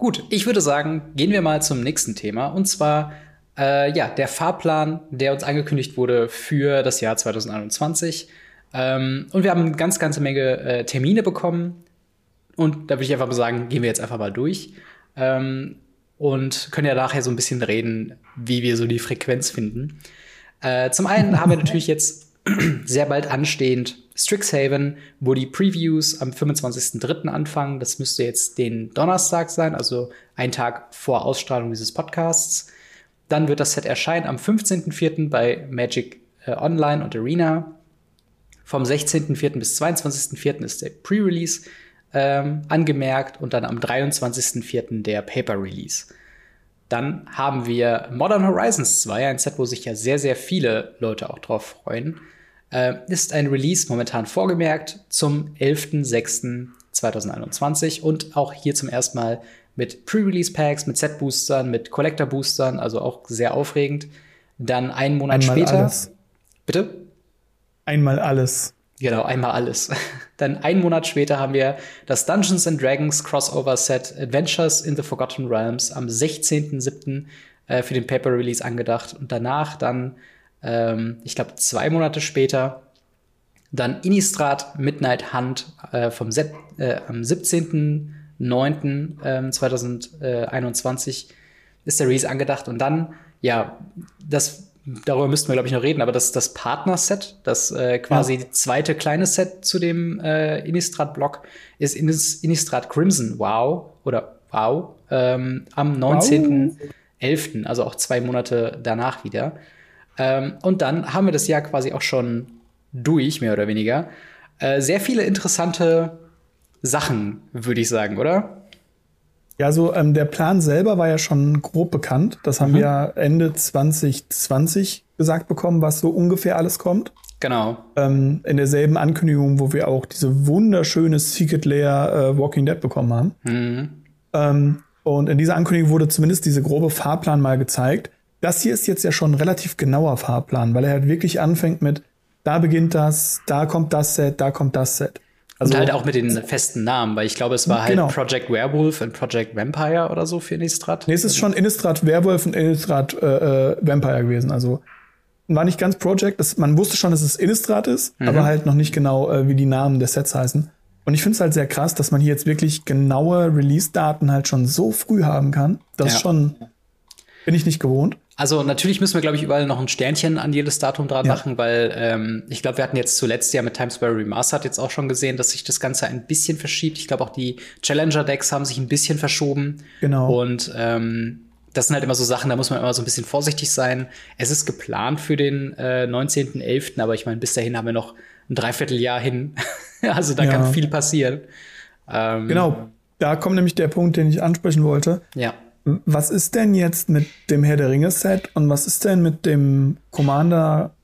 Gut, ich würde sagen, gehen wir mal zum nächsten Thema. Und zwar, äh, ja, der Fahrplan, der uns angekündigt wurde für das Jahr 2021. Ähm, und wir haben eine ganz, ganze Menge äh, Termine bekommen. Und da würde ich einfach mal sagen, gehen wir jetzt einfach mal durch. Ähm, und können ja nachher so ein bisschen reden, wie wir so die Frequenz finden. Äh, zum einen haben wir natürlich jetzt sehr bald anstehend Strixhaven, wo die Previews am 25.03. anfangen. Das müsste jetzt den Donnerstag sein, also ein Tag vor Ausstrahlung dieses Podcasts. Dann wird das Set erscheinen am 15.04. bei Magic äh, Online und Arena. Vom 16.04. bis 22.04. ist der Pre-Release ähm, angemerkt und dann am 23.04. der Paper-Release. Dann haben wir Modern Horizons 2, ein Set, wo sich ja sehr, sehr viele Leute auch drauf freuen äh, ist ein Release momentan vorgemerkt zum 11.06.2021 und auch hier zum ersten Mal mit Pre-Release-Packs, mit Set-Boostern, mit Collector-Boostern, also auch sehr aufregend. Dann einen Monat einmal später. Alles. Bitte? Einmal alles. Genau, einmal alles. Dann einen Monat später haben wir das Dungeons and Dragons Crossover Set Adventures in the Forgotten Realms am 16.07. Äh, für den Paper Release angedacht und danach dann ähm, ich glaube, zwei Monate später. Dann Innistrad Midnight Hunt äh, vom Set, äh, am 17.09.2021 ähm, ist der Release angedacht. Und dann, ja, das, darüber müssten wir, glaube ich, noch reden, aber das das Partner-Set, das äh, quasi ja. zweite kleine Set zu dem äh, Innistrad-Block, ist Innistrad Crimson Wow oder Wow ähm, am 19.11., wow. also auch zwei Monate danach wieder. Ähm, und dann haben wir das Jahr quasi auch schon durch, mehr oder weniger. Äh, sehr viele interessante Sachen, würde ich sagen, oder? Ja, so ähm, der Plan selber war ja schon grob bekannt. Das haben mhm. wir Ende 2020 gesagt bekommen, was so ungefähr alles kommt. Genau. Ähm, in derselben Ankündigung, wo wir auch diese wunderschöne Secret Layer äh, Walking Dead bekommen haben. Mhm. Ähm, und in dieser Ankündigung wurde zumindest diese grobe Fahrplan mal gezeigt. Das hier ist jetzt ja schon ein relativ genauer Fahrplan, weil er halt wirklich anfängt mit, da beginnt das, da kommt das Set, da kommt das Set. Also, und halt auch mit den festen Namen, weil ich glaube, es war halt Genau. Project Werewolf und Project Vampire oder so für Innistrad. Nee, es ist schon Innistrad Werwolf und Innistrad äh, äh, Vampire gewesen. Also war nicht ganz Project. Das, man wusste schon, dass es Innistrad ist, aber halt noch nicht genau, äh, wie die Namen der Sets heißen. Und ich finde es halt sehr krass, dass man hier jetzt wirklich genaue Release-Daten halt schon so früh haben kann. Das Ja. ist schon, bin ich nicht gewohnt. Also natürlich müssen wir, glaube ich, überall noch ein Sternchen an jedes Datum dran Ja. machen, weil ähm, ich glaube, wir hatten jetzt zuletzt ja mit Times Square Remastered jetzt auch schon gesehen, dass sich das Ganze ein bisschen verschiebt. Ich glaube, auch die Challenger-Decks haben sich ein bisschen verschoben. Genau. Und ähm, das sind halt immer so Sachen, da muss man immer so ein bisschen vorsichtig sein. Es ist geplant für den äh, 19.11., aber ich meine, bis dahin haben wir noch ein Dreivierteljahr hin. also da Ja. kann viel passieren. Ähm, Genau. Da kommt nämlich der Punkt, den ich ansprechen wollte. Ja. Was ist denn jetzt mit dem Herr der Ringe Set und was ist denn mit dem Commander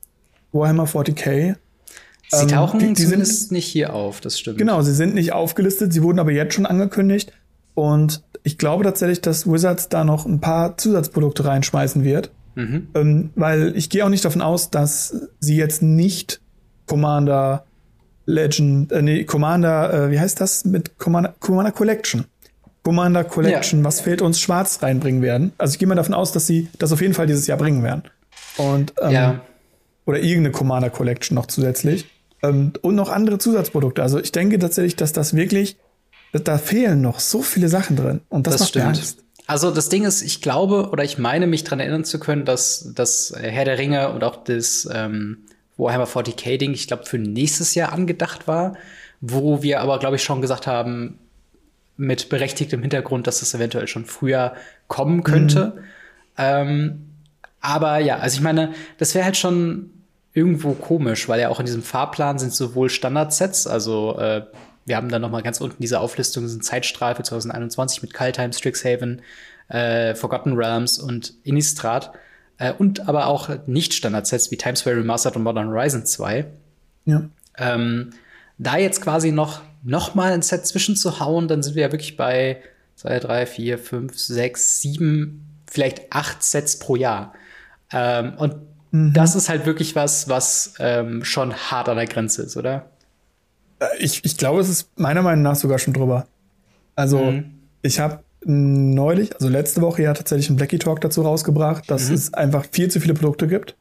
Warhammer 40k? Sie Ähm, tauchen die- die sind- zumindest nicht hier auf, das stimmt. Genau, sie sind nicht aufgelistet, sie wurden aber jetzt schon angekündigt. Und ich glaube tatsächlich, dass Wizards da noch ein paar Zusatzprodukte reinschmeißen wird. Mhm. Ähm, weil ich gehe auch nicht davon aus, dass sie jetzt nicht Commander Legend, äh, nee, Commander, äh, wie heißt das mit Commander, Commander Collection? Commander Collection, was fehlt uns schwarz reinbringen werden. Also ich gehe mal davon aus, dass sie das auf jeden Fall dieses Jahr bringen werden. Und ähm, Ja. oder irgendeine Commander Collection noch zusätzlich. Ähm, und noch andere Zusatzprodukte. Also ich denke tatsächlich, dass das wirklich, da fehlen noch so viele Sachen drin. Und das, Das macht mir stimmt. Angst. Also das Ding ist, ich glaube oder ich meine mich daran erinnern zu können, dass das Herr der Ringe und auch das ähm, Warhammer 40k Ding, ich glaube, für nächstes Jahr angedacht war, wo wir aber, glaube ich, schon gesagt haben, mit berechtigtem Hintergrund, dass das eventuell schon früher kommen könnte. Ähm, aber ja, also ich meine, das wäre halt schon irgendwo komisch, weil ja auch in diesem Fahrplan sind sowohl Standardsets, also äh, wir haben dann noch mal ganz unten diese Auflistung, sind Zeitstrahl für 2021 mit Kaltheim, Strixhaven, äh, Forgotten Realms und Innistrad äh, und aber auch Nicht-Standardsets wie Times Square Remastered und Modern Horizon 2. Ja. Ähm, da jetzt quasi noch, noch mal ein Set zwischenzuhauen, dann sind wir ja wirklich bei zwei, drei, vier, fünf, sechs, sieben, vielleicht acht Sets pro Jahr. Ähm, und das ist halt wirklich was, was ähm, schon hart an der Grenze ist, oder? Ich, ich glaube, es ist meiner Meinung nach sogar schon drüber. Also, Mhm. ich habe neulich, also letzte Woche ja tatsächlich einen Blackie Talk dazu rausgebracht, dass es einfach viel zu viele Produkte gibt.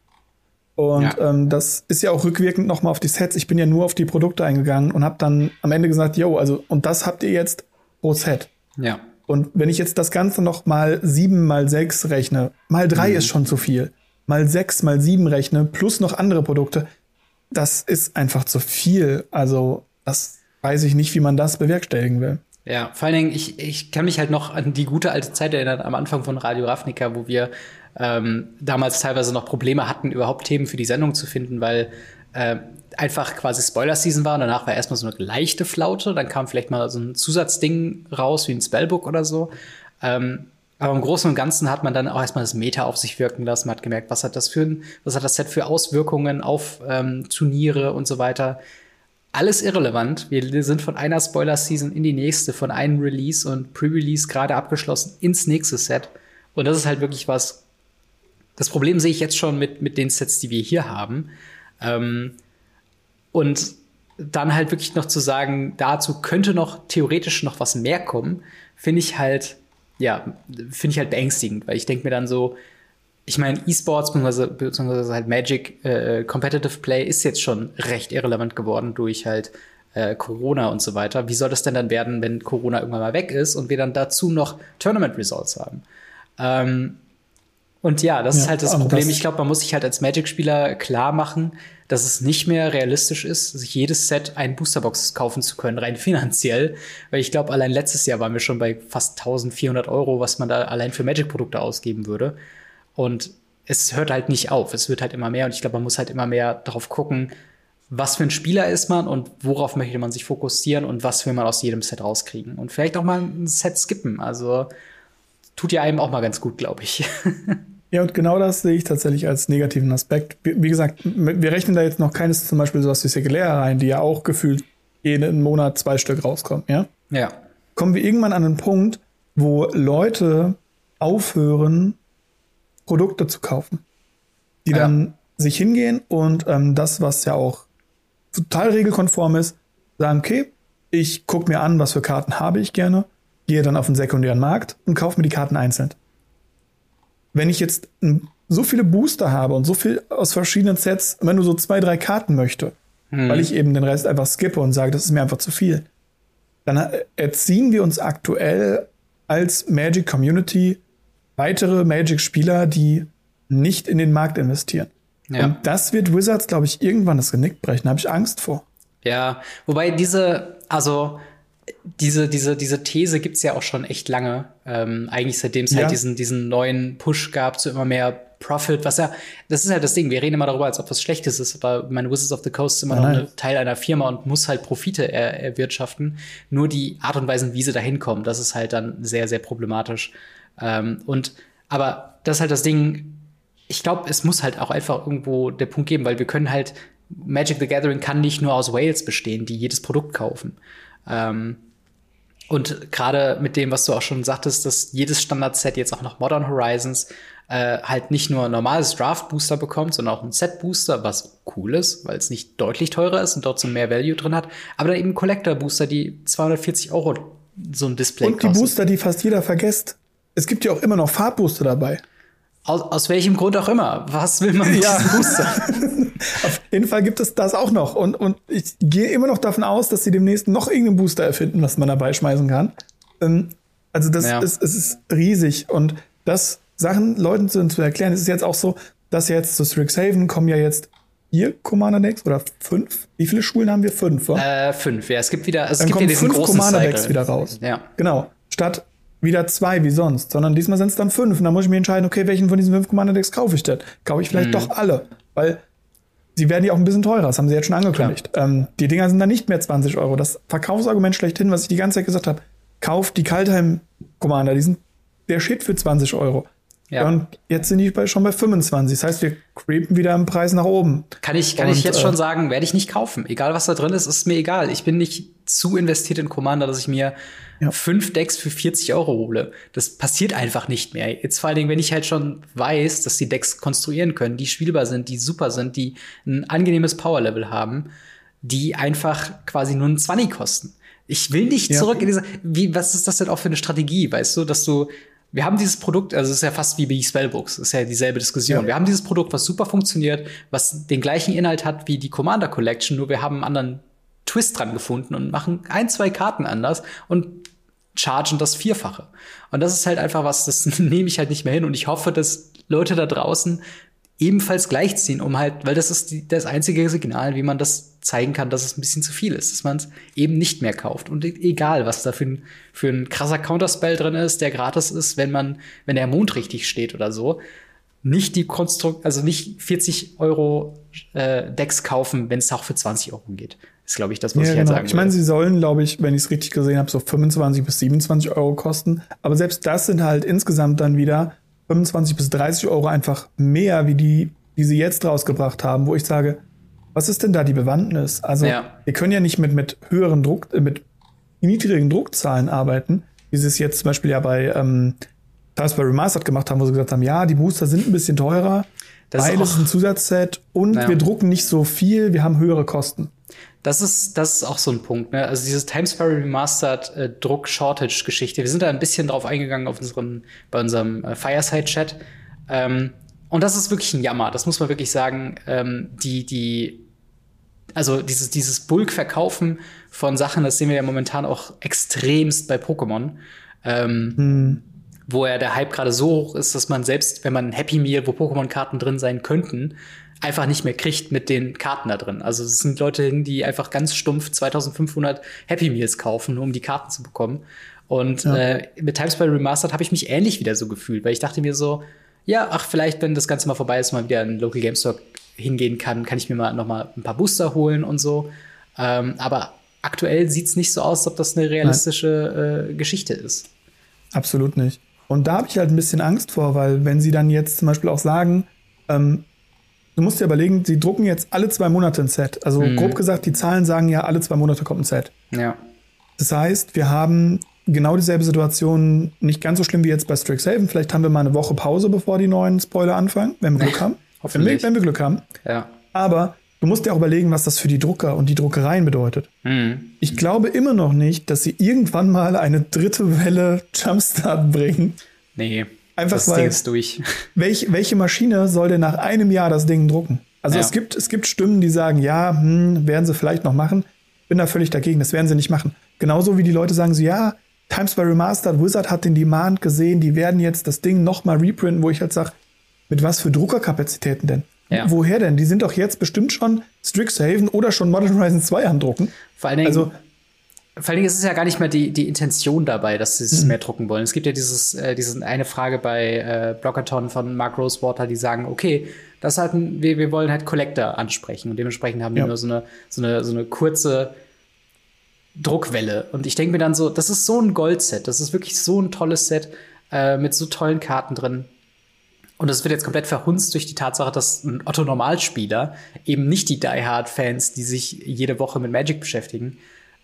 Und. Ja. ähm, das ist ja auch rückwirkend nochmal auf die Sets. Ich bin ja nur auf die Produkte eingegangen und habe dann am Ende gesagt, yo, also, und das habt ihr jetzt pro Set. Ja. Und wenn ich jetzt das Ganze noch mal sieben mal sechs rechne, mal drei Mhm. ist schon zu viel. Mal sechs mal sieben rechne, plus noch andere Produkte, das ist einfach zu viel. Also, das weiß ich nicht, wie man das bewerkstelligen will. Ja, vor allen Dingen, ich, ich kann mich halt noch an die gute alte Zeit erinnern, am Anfang von Radio Ravnica, wo wir ähm, damals teilweise noch Probleme hatten, überhaupt Themen für die Sendung zu finden, weil äh, einfach quasi Spoiler-Season war und danach war erstmal so eine leichte Flaute, dann kam vielleicht mal so ein Zusatzding raus, wie ein Spellbook oder so. Ähm, aber im Großen und Ganzen hat man dann auch erstmal das Meta auf sich wirken lassen, man hat gemerkt, was hat das für ein, was hat das Set für Auswirkungen auf ähm, Turniere und so weiter alles irrelevant. Wir sind von einer Spoiler-Season in die nächste, von einem Release und Pre-Release gerade abgeschlossen ins nächste Set. Und das ist halt wirklich was. Das Problem sehe ich jetzt schon mit, mit den Sets, die wir hier haben. Ähm, und dann halt wirklich noch zu sagen, dazu könnte noch theoretisch noch was mehr kommen, finde ich halt, ja, finde ich halt beängstigend, weil ich denke mir dann so, ich meine, E-Sports beziehungsweise, beziehungsweise halt Magic äh, Competitive Play ist jetzt schon recht irrelevant geworden durch halt äh, Corona und so weiter. Wie soll das denn dann werden, wenn Corona irgendwann mal weg ist und wir dann dazu noch Tournament Results haben? Ähm, und ja, das Ja, ist halt das Problem. das- ich glaube, man muss sich halt als Magic-Spieler klar machen, dass es nicht mehr realistisch ist, sich jedes Set einen Boosterbox kaufen zu können, rein finanziell. Weil ich glaube, allein letztes Jahr waren wir schon bei fast 1400 Euro, was man da allein für Magic-Produkte ausgeben würde. Und es hört halt nicht auf. Es wird halt immer mehr. Und ich glaube, man muss halt immer mehr darauf gucken, was für ein Spieler ist man und worauf möchte man sich fokussieren und was will man aus jedem Set rauskriegen. Und vielleicht auch mal ein Set skippen. Also tut ja einem auch mal ganz gut, glaube ich. Ja, und genau das sehe ich tatsächlich als negativen Aspekt. Wie, gesagt, wir rechnen da jetzt noch keines zum Beispiel sowas wie Sekulär rein, die ja auch gefühlt jeden Monat zwei Stück rauskommen, ja? Ja. Kommen wir irgendwann an einen Punkt, wo Leute aufhören, Produkte zu kaufen. Die Ja. dann sich hingehen und ähm, das, was ja auch total regelkonform ist, sagen, okay, ich gucke mir an, was für Karten habe ich gerne, gehe dann auf den sekundären Markt und kaufe mir die Karten einzeln. Wenn ich jetzt so viele Booster habe und so viel aus verschiedenen Sets, wenn du so zwei, drei Karten möchte, weil ich eben den Rest einfach skippe und sage, das ist mir einfach zu viel, dann äh, erziehen wir uns aktuell als Magic Community weitere Magic-Spieler, die nicht in den Markt investieren. Ja. Und das wird Wizards, glaube ich, irgendwann das Genick brechen. Da habe ich Angst vor. Ja, wobei diese, also diese, diese, diese These gibt's ja auch schon echt lange. Ähm, eigentlich seitdem es Ja. halt diesen, diesen neuen Push gab zu immer mehr Profit, was ja, das ist halt das Ding, wir reden immer darüber, als ob was Schlechtes ist, aber meine Wizards of the Coast ist immer noch Nein. eine Teil einer Firma und muss halt Profite er, erwirtschaften. Nur die Art und Weise, wie sie da hinkommen, das ist halt dann sehr, sehr problematisch. Ähm, und, aber das ist halt das Ding, ich glaube, es muss halt auch einfach irgendwo der Punkt geben, weil wir können halt, Magic the Gathering kann nicht nur aus Whales bestehen, die jedes Produkt kaufen. Ähm, und gerade mit dem, was du auch schon sagtest, dass jedes Standard-Set jetzt auch noch Modern Horizons äh, halt nicht nur ein normales Draft-Booster bekommt, sondern auch ein Set-Booster, was cool ist, weil es nicht deutlich teurer ist und trotzdem mehr Value drin hat, aber dann eben Collector-Booster, die 240 Euro so ein Display Und die kosten. Booster, die fast jeder vergisst. Es gibt ja auch immer noch Farbbooster dabei. Aus, aus welchem Grund auch immer. Was will man mit Ja. diesem Booster? Auf jeden Fall gibt es das auch noch. Und, und ich gehe immer noch davon aus, dass sie demnächst noch irgendeinen Booster erfinden, was man dabei schmeißen kann. Ähm, also das Ja. ist, es ist riesig. Und das Sachen Leuten zu, zu erklären, es ist jetzt auch so, dass jetzt zu Strixhaven kommen ja jetzt vier Commander Decks oder fünf. Wie viele Schulen haben wir? Fünf, wa? äh, fünf, ja. Es gibt wieder, es Dann gibt kommen fünf Commander Decks Cycle. wieder raus. Ja. Genau. Statt wieder zwei wie sonst, sondern diesmal sind es dann fünf. Und dann muss ich mir entscheiden, okay, welchen von diesen fünf Commander Decks kaufe ich denn? Kaufe ich vielleicht doch alle? Weil sie werden ja auch ein bisschen teurer, das haben sie jetzt schon angekündigt. Ähm, die Dinger sind dann nicht mehr 20 Euro. Das Verkaufsargument schlechthin, was ich die ganze Zeit gesagt habe, kauft die Kaltheim Commander, die sind der Shit für 20 Euro. Ja. Und jetzt sind die bei, schon bei 25. Das heißt, wir creepen wieder im Preis nach oben. Kann ich, kann Und, ich jetzt äh, schon sagen, werde ich nicht kaufen. Egal was da drin ist, ist mir egal. Ich bin nicht zu investiert in Commander, dass ich mir Ja. fünf Decks für 40 Euro hole. Das passiert einfach nicht mehr. Jetzt vor allen Dingen, wenn ich halt schon weiß, dass die Decks konstruieren können, die spielbar sind, die super sind, die ein angenehmes Powerlevel haben, die einfach quasi nur ein 20 kosten. Ich will nicht Ja. zurück in diese, wie, was ist das denn auch für eine Strategie, weißt du, dass du, wir haben dieses Produkt, also es ist ja fast wie bei Spellbooks, ist ja dieselbe Diskussion. Ja. Wir haben dieses Produkt, was super funktioniert, was den gleichen Inhalt hat wie die Commander Collection, nur wir haben einen anderen Twist dran gefunden und machen ein, zwei Karten anders und chargen das Vierfache. Und das ist halt einfach was, das nehme ich halt nicht mehr hin. Und ich hoffe, dass Leute da draußen ebenfalls gleichziehen, um halt, weil das ist die, das einzige Signal, wie man das zeigen kann, dass es ein bisschen zu viel ist, dass man es eben nicht mehr kauft. Und e- egal, was da für ein, für ein krasser Counterspell drin ist, der gratis ist, wenn man, wenn der Mond richtig steht oder so, nicht die Konstrukt, also nicht 40 Euro äh, Decks kaufen, wenn es auch für 20 Euro geht. Ist, glaube ich, das, was Ja, ich halt genau. sagen Ich meine, sie sollen, glaube ich, wenn ich es richtig gesehen habe, so 25 bis 27 Euro kosten. Aber selbst das sind halt insgesamt dann wieder 25 bis 30 Euro einfach mehr, wie die, die sie jetzt rausgebracht haben, wo ich sage, was ist denn da die Bewandtnis? Also, Ja. wir können ja nicht mit, mit höheren Druck, äh, mit niedrigen Druckzahlen arbeiten, wie sie es jetzt zum Beispiel ja bei ähm, Tales by Remastered gemacht haben, wo sie gesagt haben, ja, die Booster sind ein bisschen teurer, Das ist weil es ist ein Zusatzset und Ja. wir drucken nicht so viel, wir haben höhere Kosten. Das ist, das ist auch so ein Punkt, ne? Also dieses Time Sparrow Remastered äh, Druck-Shortage-Geschichte. Wir sind da ein bisschen drauf eingegangen auf unserem, bei unserem äh, Fireside-Chat. Ähm, und das ist wirklich ein Jammer, das muss man wirklich sagen. Ähm, die, die, also dieses, dieses Bulk-Verkaufen von Sachen, das sehen wir ja momentan auch extremst bei Pokémon. Ähm, wo ja der Hype gerade so hoch ist, dass man selbst, wenn man ein Happy Meal, wo Pokémon-Karten drin sein könnten, einfach nicht mehr kriegt mit den Karten da drin. Also es sind Leute, die einfach ganz stumpf 2500 Happy Meals kaufen, nur um die Karten zu bekommen. Und äh, mit Times by Remastered habe ich mich ähnlich wieder so gefühlt, weil ich dachte mir so, ja, ach, vielleicht, wenn das Ganze mal vorbei ist, mal wieder in Local Game Store hingehen kann, kann ich mir mal noch mal ein paar Booster holen und so. Ähm, aber aktuell sieht's nicht so aus, als ob das eine realistische äh, Geschichte ist. Absolut nicht. Und da habe ich halt ein bisschen Angst vor, weil wenn sie dann jetzt zum Beispiel auch sagen, ähm, du musst dir überlegen, sie drucken jetzt alle zwei Monate ein Set. Also Mhm. grob gesagt, die Zahlen sagen ja, alle zwei Monate kommt ein Set. Ja. Das heißt, wir haben genau dieselbe Situation, nicht ganz so schlimm wie jetzt bei Strixhaven. Vielleicht haben wir mal eine Woche Pause, bevor die neuen Spoiler anfangen, wenn wir Glück haben. Hoffentlich. wenn wir Glück haben. Ja. Aber du musst dir auch überlegen, was das für die Drucker und die Druckereien bedeutet. Mhm. Ich glaube immer noch nicht, dass sie irgendwann mal eine dritte Welle Jumpstart bringen. Nee. Einfach das weil- Ding ist durch. Welch, welche Maschine soll denn nach einem Jahr das Ding drucken? Also Ja. es, gibt, es gibt Stimmen, die sagen, ja, hm, werden sie vielleicht noch machen. Bin da völlig dagegen, das werden sie nicht machen. Genauso wie die Leute sagen so, ja, Times by Remastered, Wizard hat den Demand gesehen, die werden jetzt das Ding noch mal reprinten, wo ich halt sage, mit was für Druckerkapazitäten denn? Ja. Woher denn? Die sind doch jetzt bestimmt schon Strixhaven oder schon Modern Horizon 2 am Drucken. Vor allen Dingen, Also, Vor allen Dingen ist es ja gar nicht mehr die, die Intention dabei, dass sie es Mhm. mehr drucken wollen. Es gibt ja dieses, äh, diese eine Frage bei äh, Blockathon von Mark Rosewater, die sagen, okay, das hat ein, wir, wir wollen halt Collector ansprechen und dementsprechend haben die Ja. nur so eine, so eine, so eine kurze Druckwelle. Und ich denke mir dann so, das ist so ein Goldset, das ist wirklich so ein tolles Set äh, mit so tollen Karten drin. Und das wird jetzt komplett verhunzt durch die Tatsache, dass ein Otto-Normalspieler, eben nicht die Die-Hard-Fans, die sich jede Woche mit Magic beschäftigen,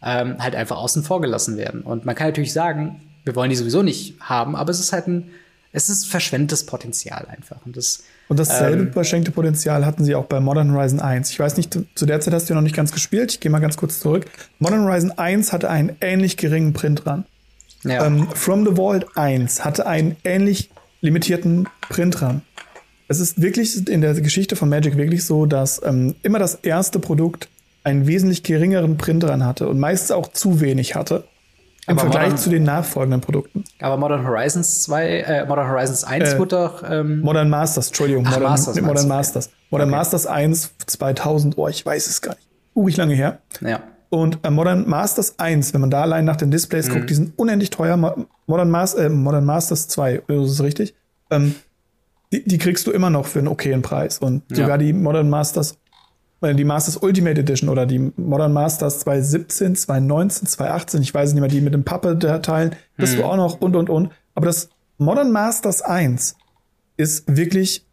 ähm, halt einfach außen vor gelassen werden. Und man kann natürlich sagen, wir wollen die sowieso nicht haben, aber es ist halt ein, es ist verschwendetes Potenzial einfach. Und das, und dasselbe Ähm. verschenkte Potenzial hatten sie auch bei Modern Horizon 1. Ich weiß nicht, zu- der Zeit hast du ja noch nicht ganz gespielt. Ich gehe mal ganz kurz zurück. Modern Horizon 1 hatte einen ähnlich geringen Print dran. ja, Ähm, From the Vault 1 hatte einen ähnlich limitierten Print dran. Es ist wirklich in der Geschichte von Magic wirklich so, dass ähm, immer das erste Produkt einen wesentlich geringeren Print dran hatte und meistens auch zu wenig hatte im Aber Vergleich Modern- zu den nachfolgenden Produkten. aber Modern Horizons 2, äh, Modern Horizons 1 Äh, wurde doch, ähm, Modern Masters, Entschuldigung, Ach, Modern Masters Modern okay. Masters. Modern Okay. Masters 1 2000, oh, ich weiß es gar nicht. Urig lange her. ja, Und äh, Modern Masters 1, wenn man da allein nach den Displays Mhm. guckt, die sind unendlich teuer. Mo Modern, Mas äh, Modern Masters 2, das ist richtig. Ähm, die, die kriegst du immer noch für einen okayen Preis. Und Ja. sogar die Modern Masters, äh, die Masters Ultimate Edition oder die Modern Masters 2017, 2019, 2018, ich weiß nicht mehr, die mit dem Pappe-Teilen, das Mhm. war auch noch und und und. Aber das Modern Masters 1 ist wirklich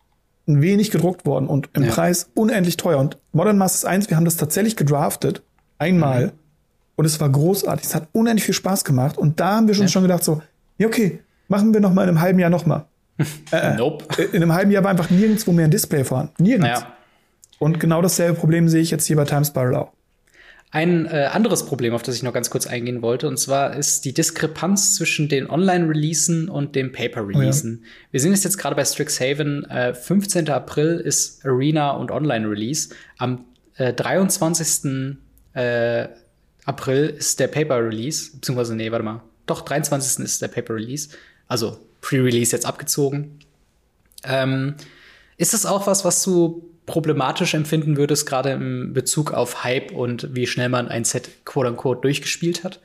ein wenig gedruckt worden und im Ja. Preis unendlich teuer. Und Modern Masters 1, wir haben das tatsächlich gedraftet, einmal. Mhm. Und es war großartig. Es hat unendlich viel Spaß gemacht. Und da haben wir schon, schon gedacht so, ja, okay, machen wir noch mal in einem halben Jahr noch mal. nope. Äh, In einem halben Jahr war einfach nirgendwo mehr ein Display vorhanden. Nirgends. Ja. Und genau dasselbe Problem sehe ich jetzt hier bei Time Spiral auch. Ein äh, anderes Problem, auf das ich noch ganz kurz eingehen wollte, und zwar ist die Diskrepanz zwischen den Online-Releasen und dem Paper-Releasen. Wir sehen es jetzt gerade bei Strixhaven. Äh, 15. April ist Arena und Online-Release. Am äh, 23. Äh, April ist der Paper-Release, beziehungsweise, nee, warte mal. Doch, 23. ist der Paper-Release. Also Pre-Release jetzt abgezogen. Ähm, ist das auch was, was du problematisch empfinden würdest, gerade im Bezug auf Hype und wie schnell man ein Set quote-unquote durchgespielt hat?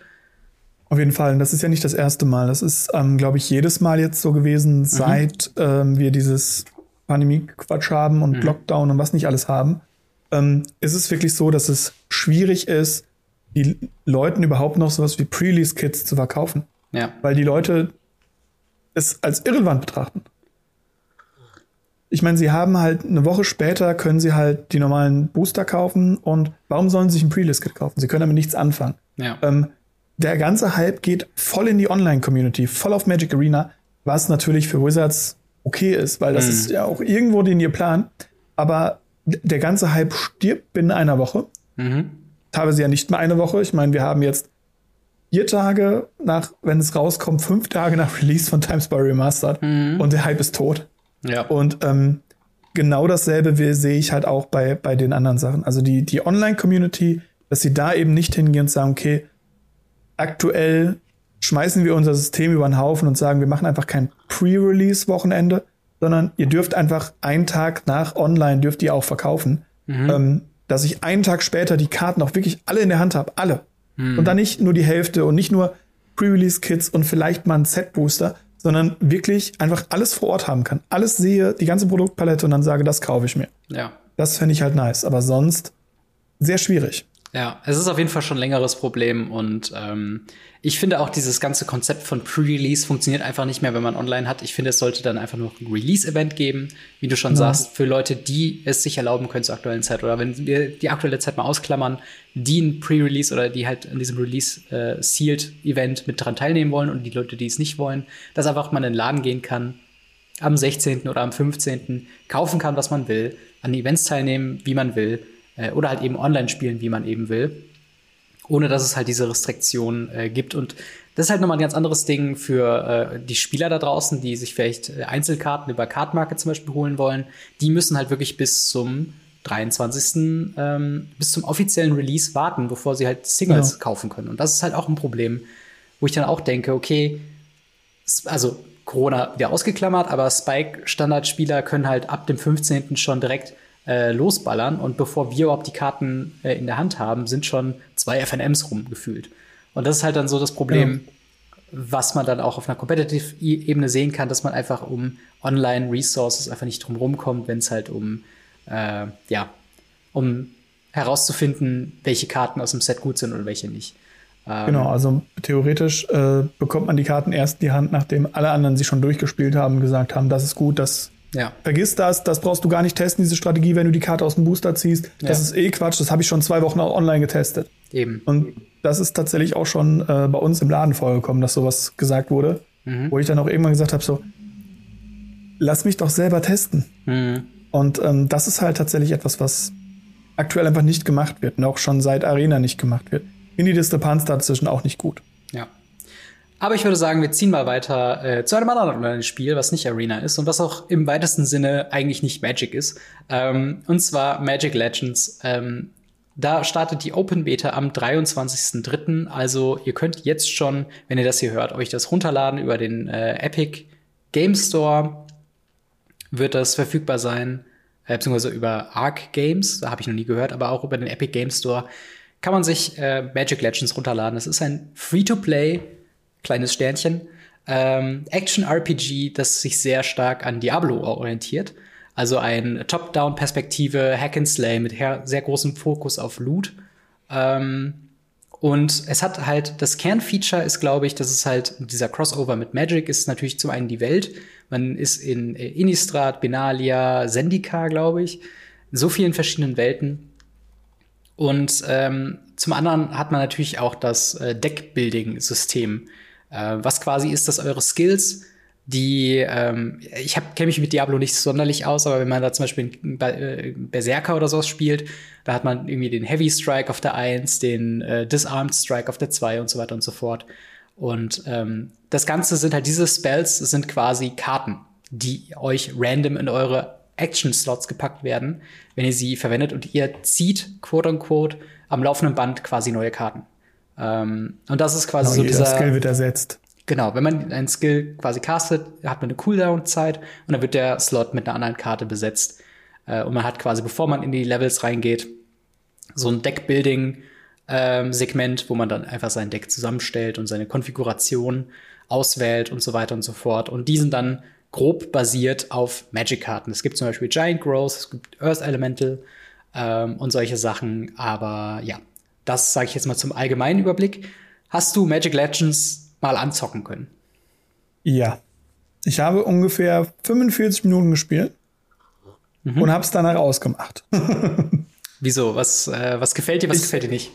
Auf jeden Fall. Und das ist ja nicht das erste Mal. Das ist, ähm, glaube ich, jedes Mal jetzt so gewesen, seit ähm, wir dieses Pandemie-Quatsch haben und Lockdown und was nicht alles haben. Ähm, ist es wirklich so, dass es schwierig ist, die Leuten überhaupt noch sowas wie Pre-Release-Kits zu verkaufen. Ja. Weil die Leute es als irrelevant betrachten. Ich meine, sie haben halt eine Woche später können sie halt die normalen Booster kaufen und warum sollen sie sich ein Pre-List-Kit kaufen? Sie können damit nichts anfangen. Ja. Ähm, der ganze Hype geht voll in die Online-Community, voll auf Magic Arena, was natürlich für Wizards okay ist, weil das ist ja auch irgendwo den ihr Plan. Aber der ganze Hype stirbt binnen einer Woche. Mhm. Teilweise ja nicht mal eine Woche. Ich meine, wir haben jetzt vier Tage nach, wenn es rauskommt, fünf Tage nach Release von Times by Remastered und der Hype ist tot. Ja. Und ähm, genau dasselbe sehe ich halt auch bei, bei den anderen Sachen. Also die, die Online-Community, dass sie da eben nicht hingehen und sagen, okay, aktuell schmeißen wir unser System über den Haufen und sagen, wir machen einfach kein Pre-Release-Wochenende, sondern ihr dürft einfach einen Tag nach Online dürft ihr auch verkaufen. Ähm, dass ich einen Tag später die Karten auch wirklich alle in der Hand habe, alle. Und dann nicht nur die Hälfte und nicht nur Pre-Release-Kits und vielleicht mal ein Set-Booster, sondern wirklich einfach alles vor Ort haben kann. Alles sehe, die ganze Produktpalette und dann sage, das kaufe ich mir. ja. Das fände ich halt nice. Aber sonst sehr schwierig. Ja, es ist auf jeden Fall schon ein längeres Problem und ähm, ich finde auch dieses ganze Konzept von Pre-Release funktioniert einfach nicht mehr, wenn man online hat. Ich finde, es sollte dann einfach nur ein Release-Event geben, wie du schon ja. sagst, für Leute, die es sich erlauben können zur aktuellen Zeit oder wenn wir die aktuelle Zeit mal ausklammern, die ein Pre-Release oder die halt an diesem Release-Sealed-Event äh, mit dran teilnehmen wollen und die Leute, die es nicht wollen, dass einfach mal in den Laden gehen kann, am 16. oder am 15. kaufen kann, was man will, an Events teilnehmen, wie man will äh, oder halt eben online spielen, wie man eben will, ohne dass es halt diese Restriktionen äh, gibt. Und das ist halt nochmal ein ganz anderes Ding für äh, die Spieler da draußen, die sich vielleicht äh, Einzelkarten über Cardmarket zum Beispiel holen wollen. Die müssen halt wirklich bis zum 23. Ähm, bis zum offiziellen Release warten, bevor sie halt Singles ja. kaufen können. Und das ist halt auch ein Problem, wo ich dann auch denke, okay, also Corona wieder ausgeklammert, aber Spike-Standardspieler können halt ab dem 15. schon direkt äh, losballern und bevor wir überhaupt die Karten äh, in der Hand haben, sind schon zwei FNMs rumgefühlt. Und das ist halt dann so das Problem, ja. was man dann auch auf einer Competitive-Ebene sehen kann, dass man einfach um Online-Resources einfach nicht drum rumkommt, wenn es halt um, äh, ja, um herauszufinden, welche Karten aus dem Set gut sind und welche nicht. Ähm, genau, also theoretisch äh, bekommt man die Karten erst in die Hand, nachdem alle anderen sie schon durchgespielt haben, gesagt haben, das ist gut, das ja. Vergiss das, das brauchst du gar nicht testen, diese Strategie, wenn du die Karte aus dem Booster ziehst. Ja. Das ist eh Quatsch, das habe ich schon zwei Wochen online getestet. Eben. Und das ist tatsächlich auch schon äh, bei uns im Laden vorgekommen, dass sowas gesagt wurde. Mhm. Wo ich dann auch irgendwann gesagt habe: so, lass mich doch selber testen. Mhm. Und ähm, das ist halt tatsächlich etwas, was aktuell einfach nicht gemacht wird und auch schon seit Arena nicht gemacht wird. In die Diskrepanz dazwischen auch nicht gut. Aber ich würde sagen, wir ziehen mal weiter äh, zu einem anderen Spiel, was nicht Arena ist und was auch im weitesten Sinne eigentlich nicht Magic ist. Ähm, und zwar Magic Legends. Ähm, da startet die Open Beta am 23.03. Also ihr könnt jetzt schon, wenn ihr das hier hört, euch das runterladen über den äh, Epic Game Store. Wird das verfügbar sein, äh, beziehungsweise über Arc Games, da habe ich noch nie gehört, aber auch über den Epic Game Store kann man sich äh, Magic Legends runterladen. Das ist ein Free-to-Play kleines Sternchen. Ähm, Action-RPG, das sich sehr stark an Diablo orientiert. Also ein Top-Down-Perspektive, Hack-and-Slay mit sehr großem Fokus auf Loot. Ähm, und es hat halt, das Kernfeature ist, glaube ich, dass es halt dieser Crossover mit Magic ist natürlich zum einen die Welt. Man ist in äh, Innistrad, Benalia, Zendika, glaube ich, so vielen verschiedenen Welten. Und ähm, zum anderen hat man natürlich auch das äh, Deckbuilding-System, äh, was quasi ist, dass eure Skills, die, ähm, ich kenne mich mit Diablo nicht sonderlich aus, aber wenn man da zum Beispiel äh, Berserker oder sowas spielt, da hat man irgendwie den Heavy Strike auf der 1, den äh, Disarmed Strike auf der 2 und so weiter und so fort. Und ähm, das Ganze sind halt diese Spells, sind quasi Karten, die euch random in eure Action-Slots gepackt werden, wenn ihr sie verwendet und ihr zieht, quote unquote, am laufenden Band quasi neue Karten. Ähm, und das ist quasi genau, so dieser Skill wird ersetzt. Genau, wenn man einen Skill quasi castet, hat man eine Cooldown-Zeit und dann wird der Slot mit einer anderen Karte besetzt. Äh, und man hat quasi, bevor man in die Levels reingeht, so ein Deckbuilding-Segment, ähm, wo man dann einfach sein Deck zusammenstellt und seine Konfiguration auswählt und so weiter und so fort. Und die sind dann grob basiert auf Magic-Karten. Es gibt zum Beispiel Giant Growth, es gibt Earth Elemental ähm, und solche Sachen. Aber ja, das sage ich jetzt mal zum allgemeinen Überblick. Hast du Magic Legends mal anzocken können? Ja. Ich habe ungefähr 45 Minuten gespielt mhm. und habe es danach ausgemacht. Wieso? Was, äh, was gefällt dir, was ich, gefällt dir nicht?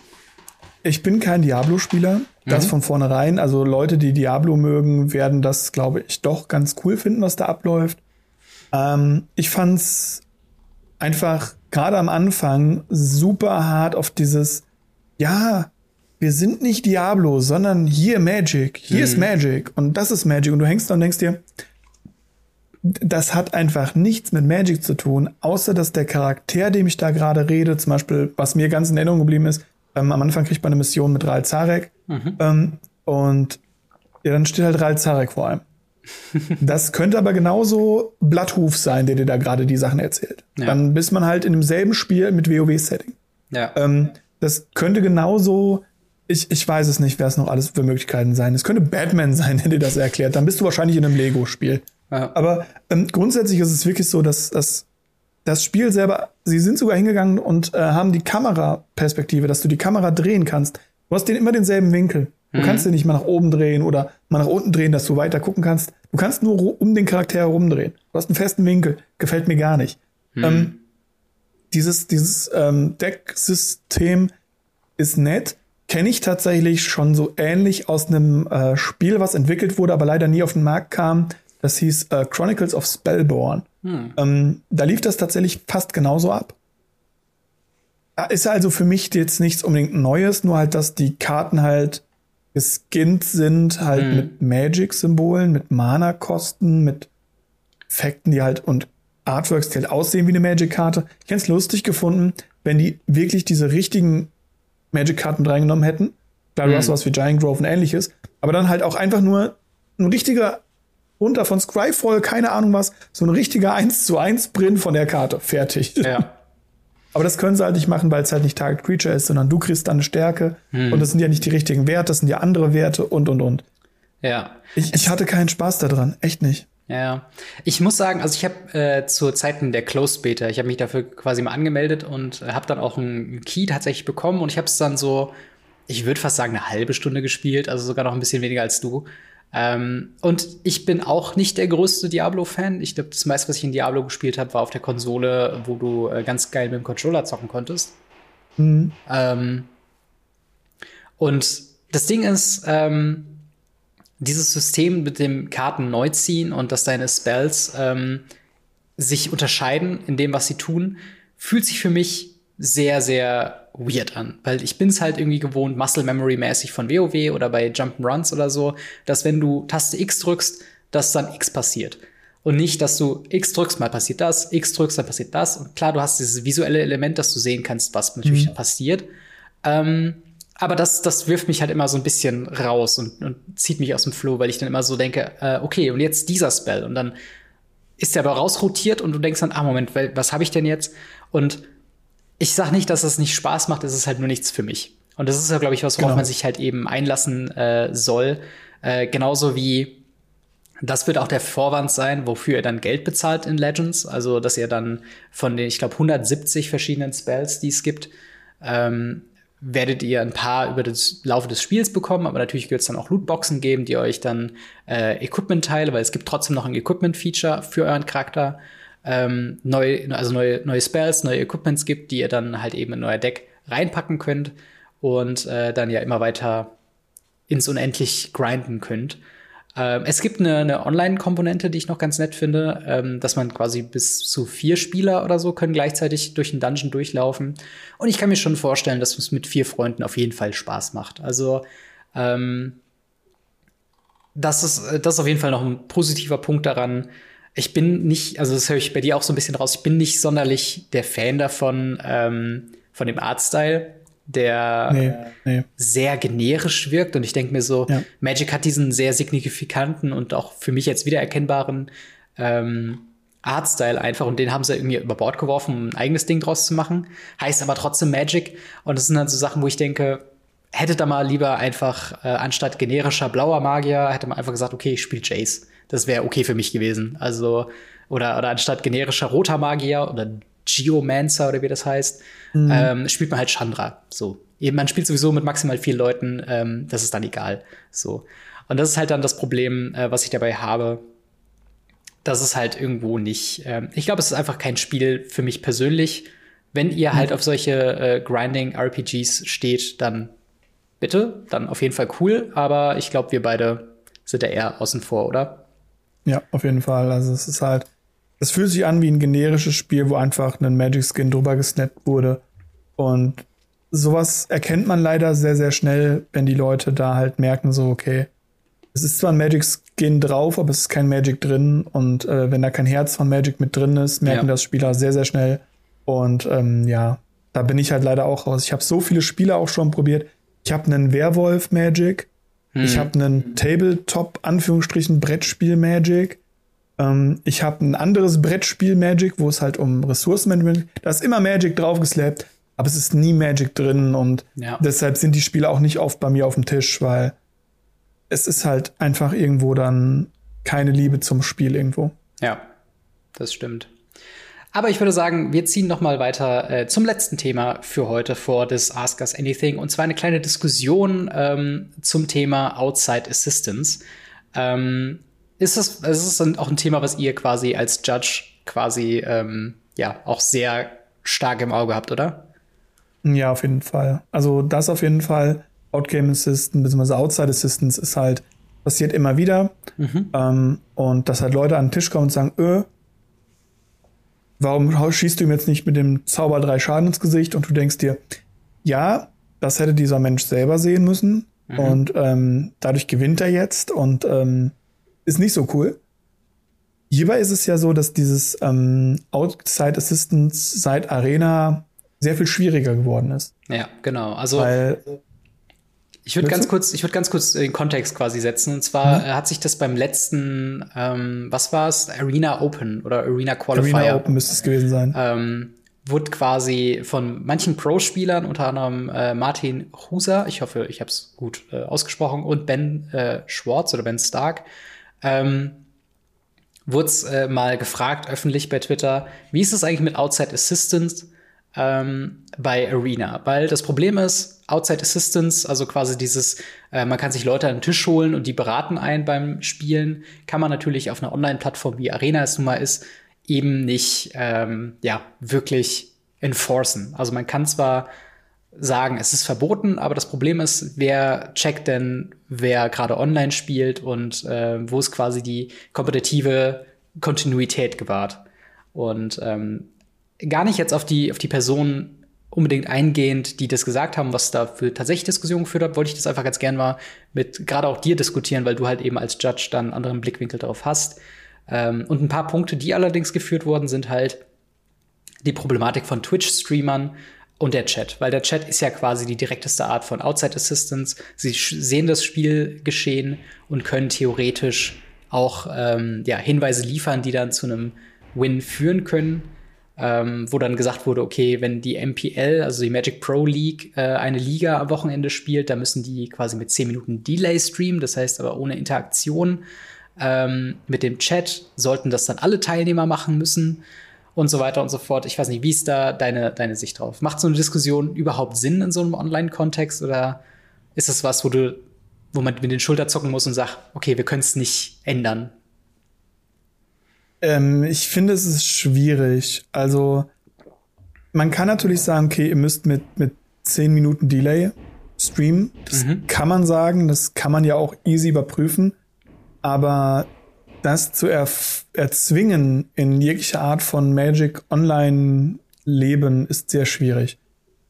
Ich bin kein Diablo-Spieler. Das mhm. von vornherein. Also Leute, die Diablo mögen, werden das, glaube ich, doch ganz cool finden, was da abläuft. Ähm, ich fand's einfach gerade am Anfang super hart auf dieses ja, wir sind nicht Diablo, sondern hier Magic. Hier mhm. ist Magic und das ist Magic. Und du hängst da und denkst dir, das hat einfach nichts mit Magic zu tun, außer dass der Charakter, dem ich da gerade rede, zum Beispiel, was mir ganz in Erinnerung geblieben ist, ähm, am Anfang kriegt man eine Mission mit Ral Zarek mhm. ähm, und ja, dann steht halt Ral Zarek vor einem. das könnte aber genauso Blatthuf sein, der dir da gerade die Sachen erzählt. Ja. Dann bist man halt in demselben Spiel mit WoW-Setting. Ja. Ähm, das könnte genauso, ich, ich weiß es nicht, wer es noch alles für Möglichkeiten sein. Es könnte Batman sein, der dir das erklärt. Dann bist du wahrscheinlich in einem Lego-Spiel. Ja. Aber ähm, grundsätzlich ist es wirklich so, dass, dass das Spiel selber, sie sind sogar hingegangen und äh, haben die Kameraperspektive, dass du die Kamera drehen kannst. Du hast den immer denselben Winkel. Du mhm. kannst den nicht mal nach oben drehen oder mal nach unten drehen, dass du weiter gucken kannst. Du kannst nur um den Charakter herumdrehen. Du hast einen festen Winkel. Gefällt mir gar nicht. Mhm. Ähm, dieses dieses ähm, Decksystem ist nett. Kenne ich tatsächlich schon so ähnlich aus einem äh, Spiel, was entwickelt wurde, aber leider nie auf den Markt kam. Das hieß äh, Chronicles of Spellborn. Mhm. Ähm, da lief das tatsächlich fast genauso ab. Ist also für mich jetzt nichts unbedingt Neues, nur halt, dass die Karten halt geskinnt sind, halt mhm. mit Magic-Symbolen, mit Mana-Kosten, mit Effekten, die halt und Artworks, die halt aussehen wie eine Magic-Karte. Ich hätte es lustig gefunden, wenn die wirklich diese richtigen Magic-Karten mit reingenommen hätten. Klar, du hast sowas wie Giant Grove und ähnliches, aber dann halt auch einfach nur ein richtiger runter von Scryfall, keine Ahnung was, so ein richtiger 1 zu 1 Print von der Karte. Fertig. Ja. Aber das können sie halt nicht machen, weil es halt nicht Target Creature ist, sondern du kriegst dann eine Stärke hm. und das sind ja nicht die richtigen Werte, das sind ja andere Werte und und und. Ja. Ich, ich hatte keinen Spaß daran, echt nicht. Ja, ich muss sagen, also ich habe äh, zu Zeiten der Closed Beta, ich habe mich dafür quasi mal angemeldet und äh, habe dann auch einen Key tatsächlich bekommen und ich habe es dann so, ich würde fast sagen, eine halbe Stunde gespielt, also sogar noch ein bisschen weniger als du. Ähm, und ich bin auch nicht der größte Diablo-Fan. Ich glaube, das meiste, was ich in Diablo gespielt habe, war auf der Konsole, wo du äh, ganz geil mit dem Controller zocken konntest. Mhm. Ähm, und das Ding ist, ähm, dieses System mit dem Karten neu ziehen und dass deine Spells ähm, sich unterscheiden in dem, was sie tun, fühlt sich für mich sehr, sehr weird an. Weil ich bin es halt irgendwie gewohnt, Muscle Memory mäßig von WoW oder bei Jump'n'Runs oder so, dass wenn du Taste X drückst, dass dann X passiert. Und nicht, dass du X drückst, mal passiert das, X drückst, dann passiert das. Und klar, du hast dieses visuelle Element, dass du sehen kannst, was natürlich mhm. passiert. Ähm, aber das, das wirft mich halt immer so ein bisschen raus und, und zieht mich aus dem Flow, weil ich dann immer so denke, äh, okay, und jetzt dieser Spell. Und dann ist der aber rausrotiert und du denkst dann, ah, Moment, was habe ich denn jetzt? Und ich sag nicht, dass es nicht Spaß macht, es ist halt nur nichts für mich. Und das ist ja, glaube ich, was, worauf genau. man sich halt eben einlassen äh, soll. Äh, genauso wie das wird auch der Vorwand sein, wofür ihr dann Geld bezahlt in Legends. Also, dass ihr dann von den, ich glaube, 170 verschiedenen Spells, die es gibt, ähm, werdet ihr ein paar über das Laufe des Spiels bekommen, aber natürlich wird es dann auch Lootboxen geben, die euch dann äh, Equipment-Teile, weil es gibt trotzdem noch ein Equipment-Feature für euren Charakter ähm, neu, also neue, neue Spells, neue Equipments gibt, die ihr dann halt eben in euer Deck reinpacken könnt und äh, dann ja immer weiter ins Unendlich grinden könnt. Ähm, es gibt eine, eine Online-Komponente, die ich noch ganz nett finde, ähm, dass man quasi bis zu vier Spieler oder so können gleichzeitig durch den Dungeon durchlaufen. Und ich kann mir schon vorstellen, dass es mit vier Freunden auf jeden Fall Spaß macht. Also ähm, das ist, das ist auf jeden Fall noch ein positiver Punkt daran, ich bin nicht, also das höre ich bei dir auch so ein bisschen raus, ich bin nicht sonderlich der Fan davon, ähm, von dem Artstyle, der nee, nee. sehr generisch wirkt. Und ich denke mir so, ja. Magic hat diesen sehr signifikanten und auch für mich jetzt wiedererkennbaren ähm, Artstyle einfach und den haben sie irgendwie über Bord geworfen, um ein eigenes Ding draus zu machen. Heißt aber trotzdem Magic. Und das sind dann so Sachen, wo ich denke, hätte da mal lieber einfach äh, anstatt generischer blauer Magier, hätte man einfach gesagt, okay, ich spiele Jace. Das wäre okay für mich gewesen. Also, oder, oder anstatt generischer roter Magier oder Geomancer oder wie das heißt, mhm. ähm, spielt man halt Chandra. So. Eben, man spielt sowieso mit maximal vier Leuten, ähm, das ist dann egal. So. Und das ist halt dann das Problem, äh, was ich dabei habe. Das ist halt irgendwo nicht. Ähm, ich glaube, es ist einfach kein Spiel für mich persönlich. Wenn ihr halt mhm. auf solche äh, Grinding-RPGs steht, dann bitte, dann auf jeden Fall cool. Aber ich glaube, wir beide sind da eher außen vor, oder? Ja, auf jeden Fall. Also es ist halt, es fühlt sich an wie ein generisches Spiel, wo einfach ein Magic Skin drüber gesnappt wurde. Und sowas erkennt man leider sehr, sehr schnell, wenn die Leute da halt merken, so, okay, es ist zwar ein Magic Skin drauf, aber es ist kein Magic drin. Und äh, wenn da kein Herz von Magic mit drin ist, merken ja. das Spieler sehr, sehr schnell. Und ähm, ja, da bin ich halt leider auch raus. Ich habe so viele Spiele auch schon probiert. Ich habe einen Werwolf Magic, hm. Ich habe einen Tabletop, Anführungsstrichen, Brettspiel Magic. Ähm, ich habe ein anderes Brettspiel Magic, wo es halt um Ressourcenmanagement geht. Da ist immer Magic draufgeslappt, aber es ist nie Magic drin und ja. deshalb sind die Spiele auch nicht oft bei mir auf dem Tisch, weil es ist halt einfach irgendwo dann keine Liebe zum Spiel irgendwo. Ja, das stimmt. Aber ich würde sagen, wir ziehen noch mal weiter äh, zum letzten Thema für heute vor des Ask Us Anything und zwar eine kleine Diskussion ähm, zum Thema Outside Assistance. Ähm, ist das, ist das auch ein Thema, was ihr quasi als Judge quasi ähm, ja auch sehr stark im Auge habt, oder? Ja, auf jeden Fall. Also das auf jeden Fall. Outgame Assistant bzw. Outside Assistance ist halt passiert immer wieder. Mhm. Ähm, und dass halt Leute an den Tisch kommen und sagen, öh, warum schießt du ihm jetzt nicht mit dem Zauber drei Schaden ins Gesicht? Und du denkst dir, ja, das hätte dieser Mensch selber sehen müssen. Mhm. Und ähm, dadurch gewinnt er jetzt und ähm, ist nicht so cool. Hierbei ist es ja so, dass dieses ähm, Outside Assistance seit Arena sehr viel schwieriger geworden ist. Ja, genau. Also Weil ich würde ganz kurz, ich würde ganz kurz den Kontext quasi setzen. Und zwar mhm. hat sich das beim letzten, ähm, was war es, Arena Open oder Arena Qualifier. Arena Open müsste es gewesen sein. Ähm, wurde quasi von manchen Pro-Spielern, unter anderem äh, Martin Huser, ich hoffe, ich habe es gut äh, ausgesprochen, und Ben äh, Schwartz oder Ben Stark, ähm, wurde äh, mal gefragt öffentlich bei Twitter, wie ist es eigentlich mit Outside Assistance ähm, bei Arena? Weil das Problem ist, Outside Assistance, also quasi dieses, äh, man kann sich Leute an den Tisch holen und die beraten einen beim Spielen, kann man natürlich auf einer Online-Plattform wie Arena es nun mal ist, eben nicht ähm, ja wirklich enforcen. Also man kann zwar sagen, es ist verboten, aber das Problem ist, wer checkt denn, wer gerade online spielt und äh, wo ist quasi die kompetitive Kontinuität gewahrt. Und ähm, gar nicht jetzt auf die, auf die Person unbedingt eingehend, die das gesagt haben, was da für tatsächlich Diskussionen geführt hat, wollte ich das einfach ganz gern mal mit gerade auch dir diskutieren, weil du halt eben als Judge dann einen anderen Blickwinkel darauf hast. Ähm, und ein paar Punkte, die allerdings geführt worden sind, halt die Problematik von Twitch-Streamern und der Chat, weil der Chat ist ja quasi die direkteste Art von Outside Assistance. Sie sehen das Spiel geschehen und können theoretisch auch ähm, ja, Hinweise liefern, die dann zu einem Win führen können ähm, wo dann gesagt wurde, okay, wenn die MPL, also die Magic Pro League, äh, eine Liga am Wochenende spielt, da müssen die quasi mit 10 Minuten Delay streamen, das heißt aber ohne Interaktion. Ähm, mit dem Chat sollten das dann alle Teilnehmer machen müssen und so weiter und so fort. Ich weiß nicht, wie ist da deine, deine Sicht drauf? Macht so eine Diskussion überhaupt Sinn in so einem Online-Kontext oder ist das was, wo du, wo man mit den Schultern zocken muss und sagt, okay, wir können es nicht ändern? Ähm, ich finde, es ist schwierig. Also, man kann natürlich sagen, okay, ihr müsst mit, mit 10 Minuten Delay streamen. Das mhm. kann man sagen, das kann man ja auch easy überprüfen. Aber das zu erzwingen in jeglicher Art von Magic Online Leben ist sehr schwierig.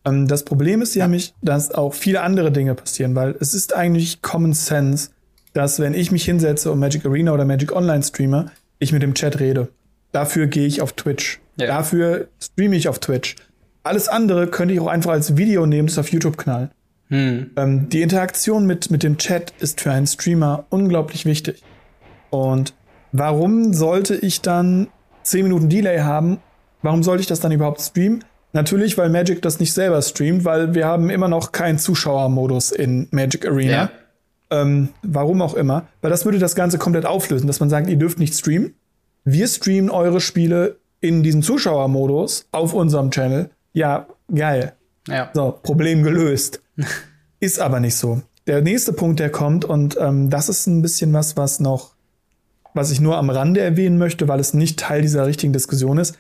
Ähm, das Problem ist ja, mich, dass auch viele andere Dinge passieren, weil es ist eigentlich Common Sense, dass wenn ich mich hinsetze und Magic Arena oder Magic Online streame, ich mit dem Chat rede. Dafür gehe ich auf Twitch. Ja. Dafür streame ich auf Twitch. Alles andere könnte ich auch einfach als Video nehmen, das auf YouTube knallen. Hm. Ähm, die Interaktion mit, mit dem Chat ist für einen Streamer unglaublich wichtig. Und warum sollte ich dann 10 Minuten Delay haben? Warum sollte ich das dann überhaupt streamen? Natürlich, weil Magic das nicht selber streamt, weil wir haben immer noch keinen Zuschauermodus in Magic Arena. Ja. Ähm, warum auch immer. Weil das würde das Ganze komplett auflösen, dass man sagt, ihr dürft nicht streamen. Wir streamen eure Spiele in diesem Zuschauermodus auf unserem Channel. Ja, geil. Ja. So, Problem gelöst. ist aber nicht so. Der nächste Punkt, der kommt, und ähm, das ist ein bisschen was, was noch, was ich nur am Rande erwähnen möchte, weil es nicht Teil dieser richtigen Diskussion ist.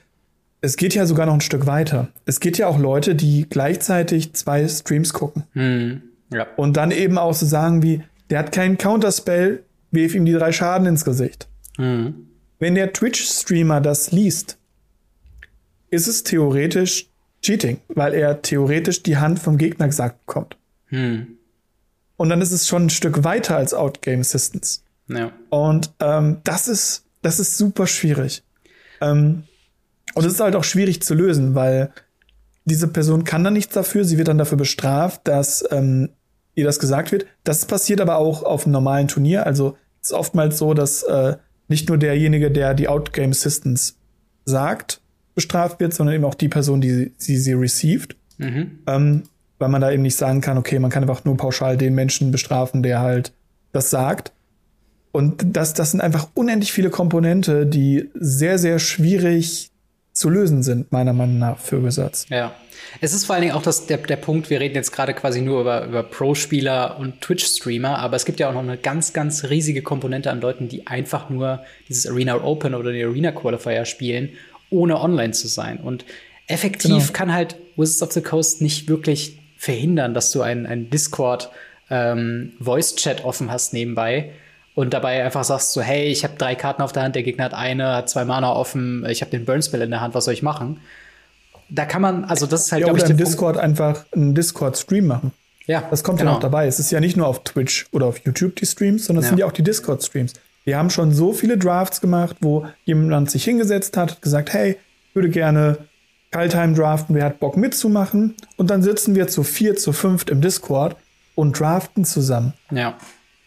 Es geht ja sogar noch ein Stück weiter. Es geht ja auch Leute, die gleichzeitig zwei Streams gucken. Hm, ja. Und dann eben auch so sagen wie, der hat keinen Counterspell, wirf ihm die drei Schaden ins Gesicht. Mhm. Wenn der Twitch-Streamer das liest, ist es theoretisch Cheating, weil er theoretisch die Hand vom Gegner gesagt bekommt. Mhm. Und dann ist es schon ein Stück weiter als Outgame Assistance. Ja. Und ähm, das ist das ist super schwierig. Ähm, und es ist halt auch schwierig zu lösen, weil diese Person kann dann nichts dafür. Sie wird dann dafür bestraft, dass ähm, ihr das gesagt wird. Das passiert aber auch auf einem normalen Turnier. Also ist oftmals so, dass äh, nicht nur derjenige, der die Outgame Assistance sagt, bestraft wird, sondern eben auch die Person, die sie, sie received. Mhm. Ähm, weil man da eben nicht sagen kann, okay, man kann einfach nur pauschal den Menschen bestrafen, der halt das sagt. Und das, das sind einfach unendlich viele Komponente, die sehr, sehr schwierig zu lösen sind, meiner Meinung nach, für Wizards. Ja. Es ist vor allen Dingen auch das, der, der Punkt, wir reden jetzt gerade quasi nur über, über Pro-Spieler und Twitch-Streamer, aber es gibt ja auch noch eine ganz, ganz riesige Komponente an Leuten, die einfach nur dieses Arena Open oder die Arena Qualifier spielen, ohne online zu sein. Und effektiv genau. kann halt Wizards of the Coast nicht wirklich verhindern, dass du einen, einen Discord ähm, Voice-Chat offen hast nebenbei und dabei einfach sagst so, hey, ich habe drei Karten auf der Hand, der Gegner hat eine, hat zwei Mana offen, ich habe den Burn-Spell in der Hand, was soll ich machen? Da kann man, also das ist halt, ja, glaube ich, im Discord Punkt. einfach einen Discord-Stream machen. Ja. Das kommt genau. ja noch dabei. Es ist ja nicht nur auf Twitch oder auf YouTube die Streams, sondern es ja. sind ja auch die Discord-Streams. Wir haben schon so viele Drafts gemacht, wo jemand sich hingesetzt hat, gesagt, hey, ich würde gerne Kaltheim draften, wer hat Bock mitzumachen? Und dann sitzen wir zu vier, zu fünft im Discord und draften zusammen. Ja.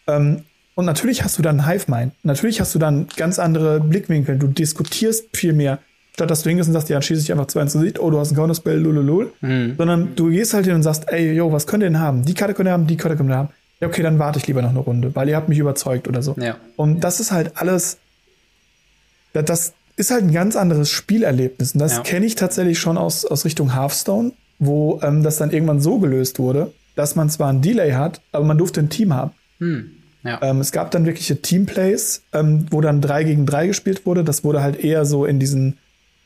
Ähm, und natürlich hast du dann Hive-Mind. Natürlich hast du dann ganz andere Blickwinkel. Du diskutierst viel mehr. Statt dass du hingehst und sagst, ja, dann schieße ich einfach zwei ins Gesicht, oh, du hast ein Counterspell, lululul. Mhm. Sondern du gehst halt hin und sagst, ey, yo, was könnt ihr denn haben? Die Karte könnt ihr haben, die Karte könnt ihr haben. Ja, okay, dann warte ich lieber noch eine Runde, weil ihr habt mich überzeugt oder so. Ja. Und das ist halt alles, das ist halt ein ganz anderes Spielerlebnis. Und das ja. kenne ich tatsächlich schon aus, aus Richtung Hearthstone, wo ähm, das dann irgendwann so gelöst wurde, dass man zwar ein Delay hat, aber man durfte ein Team haben. Hm. Ja. Ähm, es gab dann wirkliche Teamplays, ähm, wo dann drei gegen drei gespielt wurde. Das wurde halt eher so in diesen,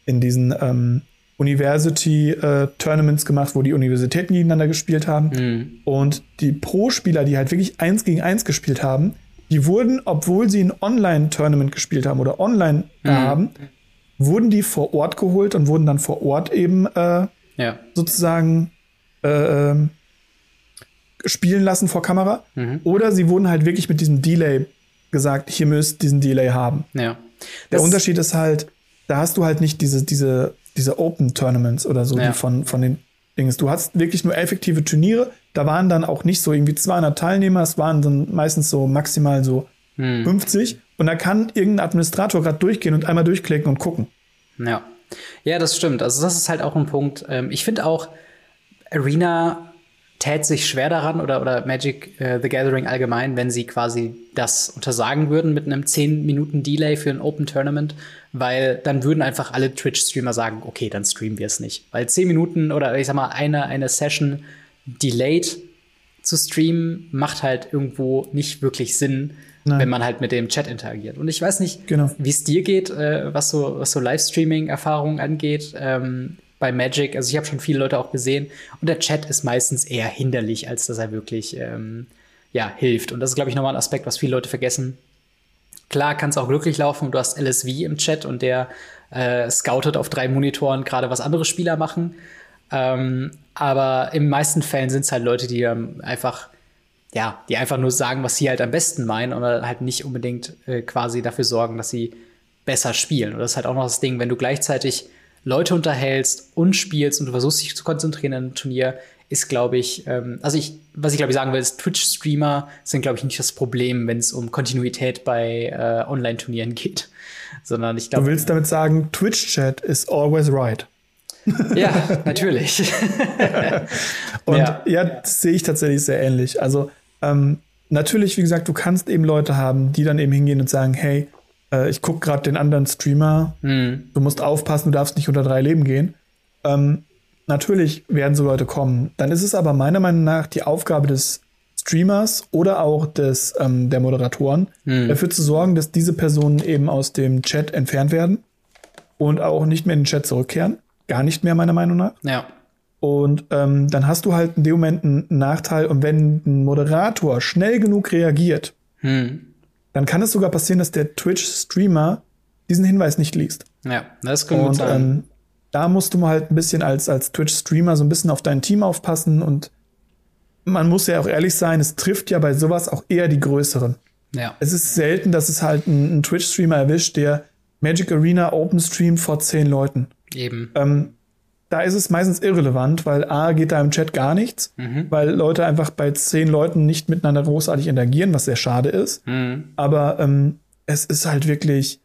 in diesen ähm, University-Tournaments äh, gemacht, wo die Universitäten gegeneinander gespielt haben. Mhm. Und die Pro-Spieler, die halt wirklich eins gegen eins gespielt haben, die wurden, obwohl sie ein Online-Tournament gespielt haben oder online mhm. haben, wurden die vor Ort geholt und wurden dann vor Ort eben äh, ja. sozusagen äh, ähm, spielen lassen vor Kamera. Mhm. Oder sie wurden halt wirklich mit diesem Delay gesagt, hier müsst diesen Delay haben. Ja. Der Unterschied ist halt, da hast du halt nicht diese, diese, diese Open Tournaments oder so, ja. die von, von den Dings. Du hast wirklich nur effektive Turniere. Da waren dann auch nicht so irgendwie 200 Teilnehmer. Es waren dann meistens so maximal so hm. 50. Und da kann irgendein Administrator gerade durchgehen und einmal durchklicken und gucken. Ja. Ja, das stimmt. Also das ist halt auch ein Punkt. Ähm, ich finde auch, Arena tät sich schwer daran oder, oder Magic äh, the Gathering allgemein, wenn sie quasi das untersagen würden mit einem 10 Minuten Delay für ein Open Tournament, weil dann würden einfach alle Twitch-Streamer sagen, okay, dann streamen wir es nicht. Weil 10 Minuten oder ich sag mal eine, eine Session delayed zu streamen macht halt irgendwo nicht wirklich Sinn, Nein. wenn man halt mit dem Chat interagiert. Und ich weiß nicht, genau. wie es dir geht, äh, was so, was so Livestreaming-Erfahrungen angeht. Ähm, bei Magic. Also ich habe schon viele Leute auch gesehen und der Chat ist meistens eher hinderlich, als dass er wirklich ähm, ja, hilft. Und das ist, glaube ich, nochmal ein Aspekt, was viele Leute vergessen. Klar kann es auch glücklich laufen. Du hast LSV im Chat und der äh, scoutet auf drei Monitoren gerade, was andere Spieler machen. Ähm, aber in meisten Fällen sind es halt Leute, die ähm, einfach, ja, die einfach nur sagen, was sie halt am besten meinen oder halt nicht unbedingt äh, quasi dafür sorgen, dass sie besser spielen. Und das ist halt auch noch das Ding, wenn du gleichzeitig Leute unterhältst und spielst und du versuchst dich zu konzentrieren in einem Turnier, ist, glaube ich, ähm, also ich, was ich glaube ich sagen will, ist, Twitch-Streamer sind, glaube ich, nicht das Problem, wenn es um Kontinuität bei äh, Online-Turnieren geht. Sondern ich glaube. Du willst damit sagen, Twitch-Chat is always right. ja, natürlich. und ja. ja, das sehe ich tatsächlich sehr ähnlich. Also, ähm, natürlich, wie gesagt, du kannst eben Leute haben, die dann eben hingehen und sagen, hey, äh, ich gucke gerade den anderen Streamer, mhm. du musst aufpassen, du darfst nicht unter drei Leben gehen. Ähm, natürlich werden so Leute kommen. Dann ist es aber meiner Meinung nach die Aufgabe des Streamers oder auch des, ähm, der Moderatoren, mhm. dafür zu sorgen, dass diese Personen eben aus dem Chat entfernt werden und auch nicht mehr in den Chat zurückkehren. Gar nicht mehr, meiner Meinung nach. Ja. Und ähm, dann hast du halt in dem Moment einen Nachteil. Und wenn ein Moderator schnell genug reagiert, hm dann kann es sogar passieren, dass der Twitch-Streamer diesen Hinweis nicht liest. Ja, das kann gut sein. Ähm, da musst du mal halt ein bisschen als, als Twitch-Streamer so ein bisschen auf dein Team aufpassen und man muss ja auch ehrlich sein, es trifft ja bei sowas auch eher die größeren. Ja. Es ist selten, dass es halt einen, Twitch-Streamer erwischt, der Magic Arena Open streamt vor zehn Leuten. Eben. Ähm, da ist es meistens irrelevant, weil A geht da im Chat gar nichts, mhm. weil Leute einfach bei zehn Leuten nicht miteinander großartig interagieren, was sehr schade ist. Mhm. Aber ähm, es ist halt wirklich,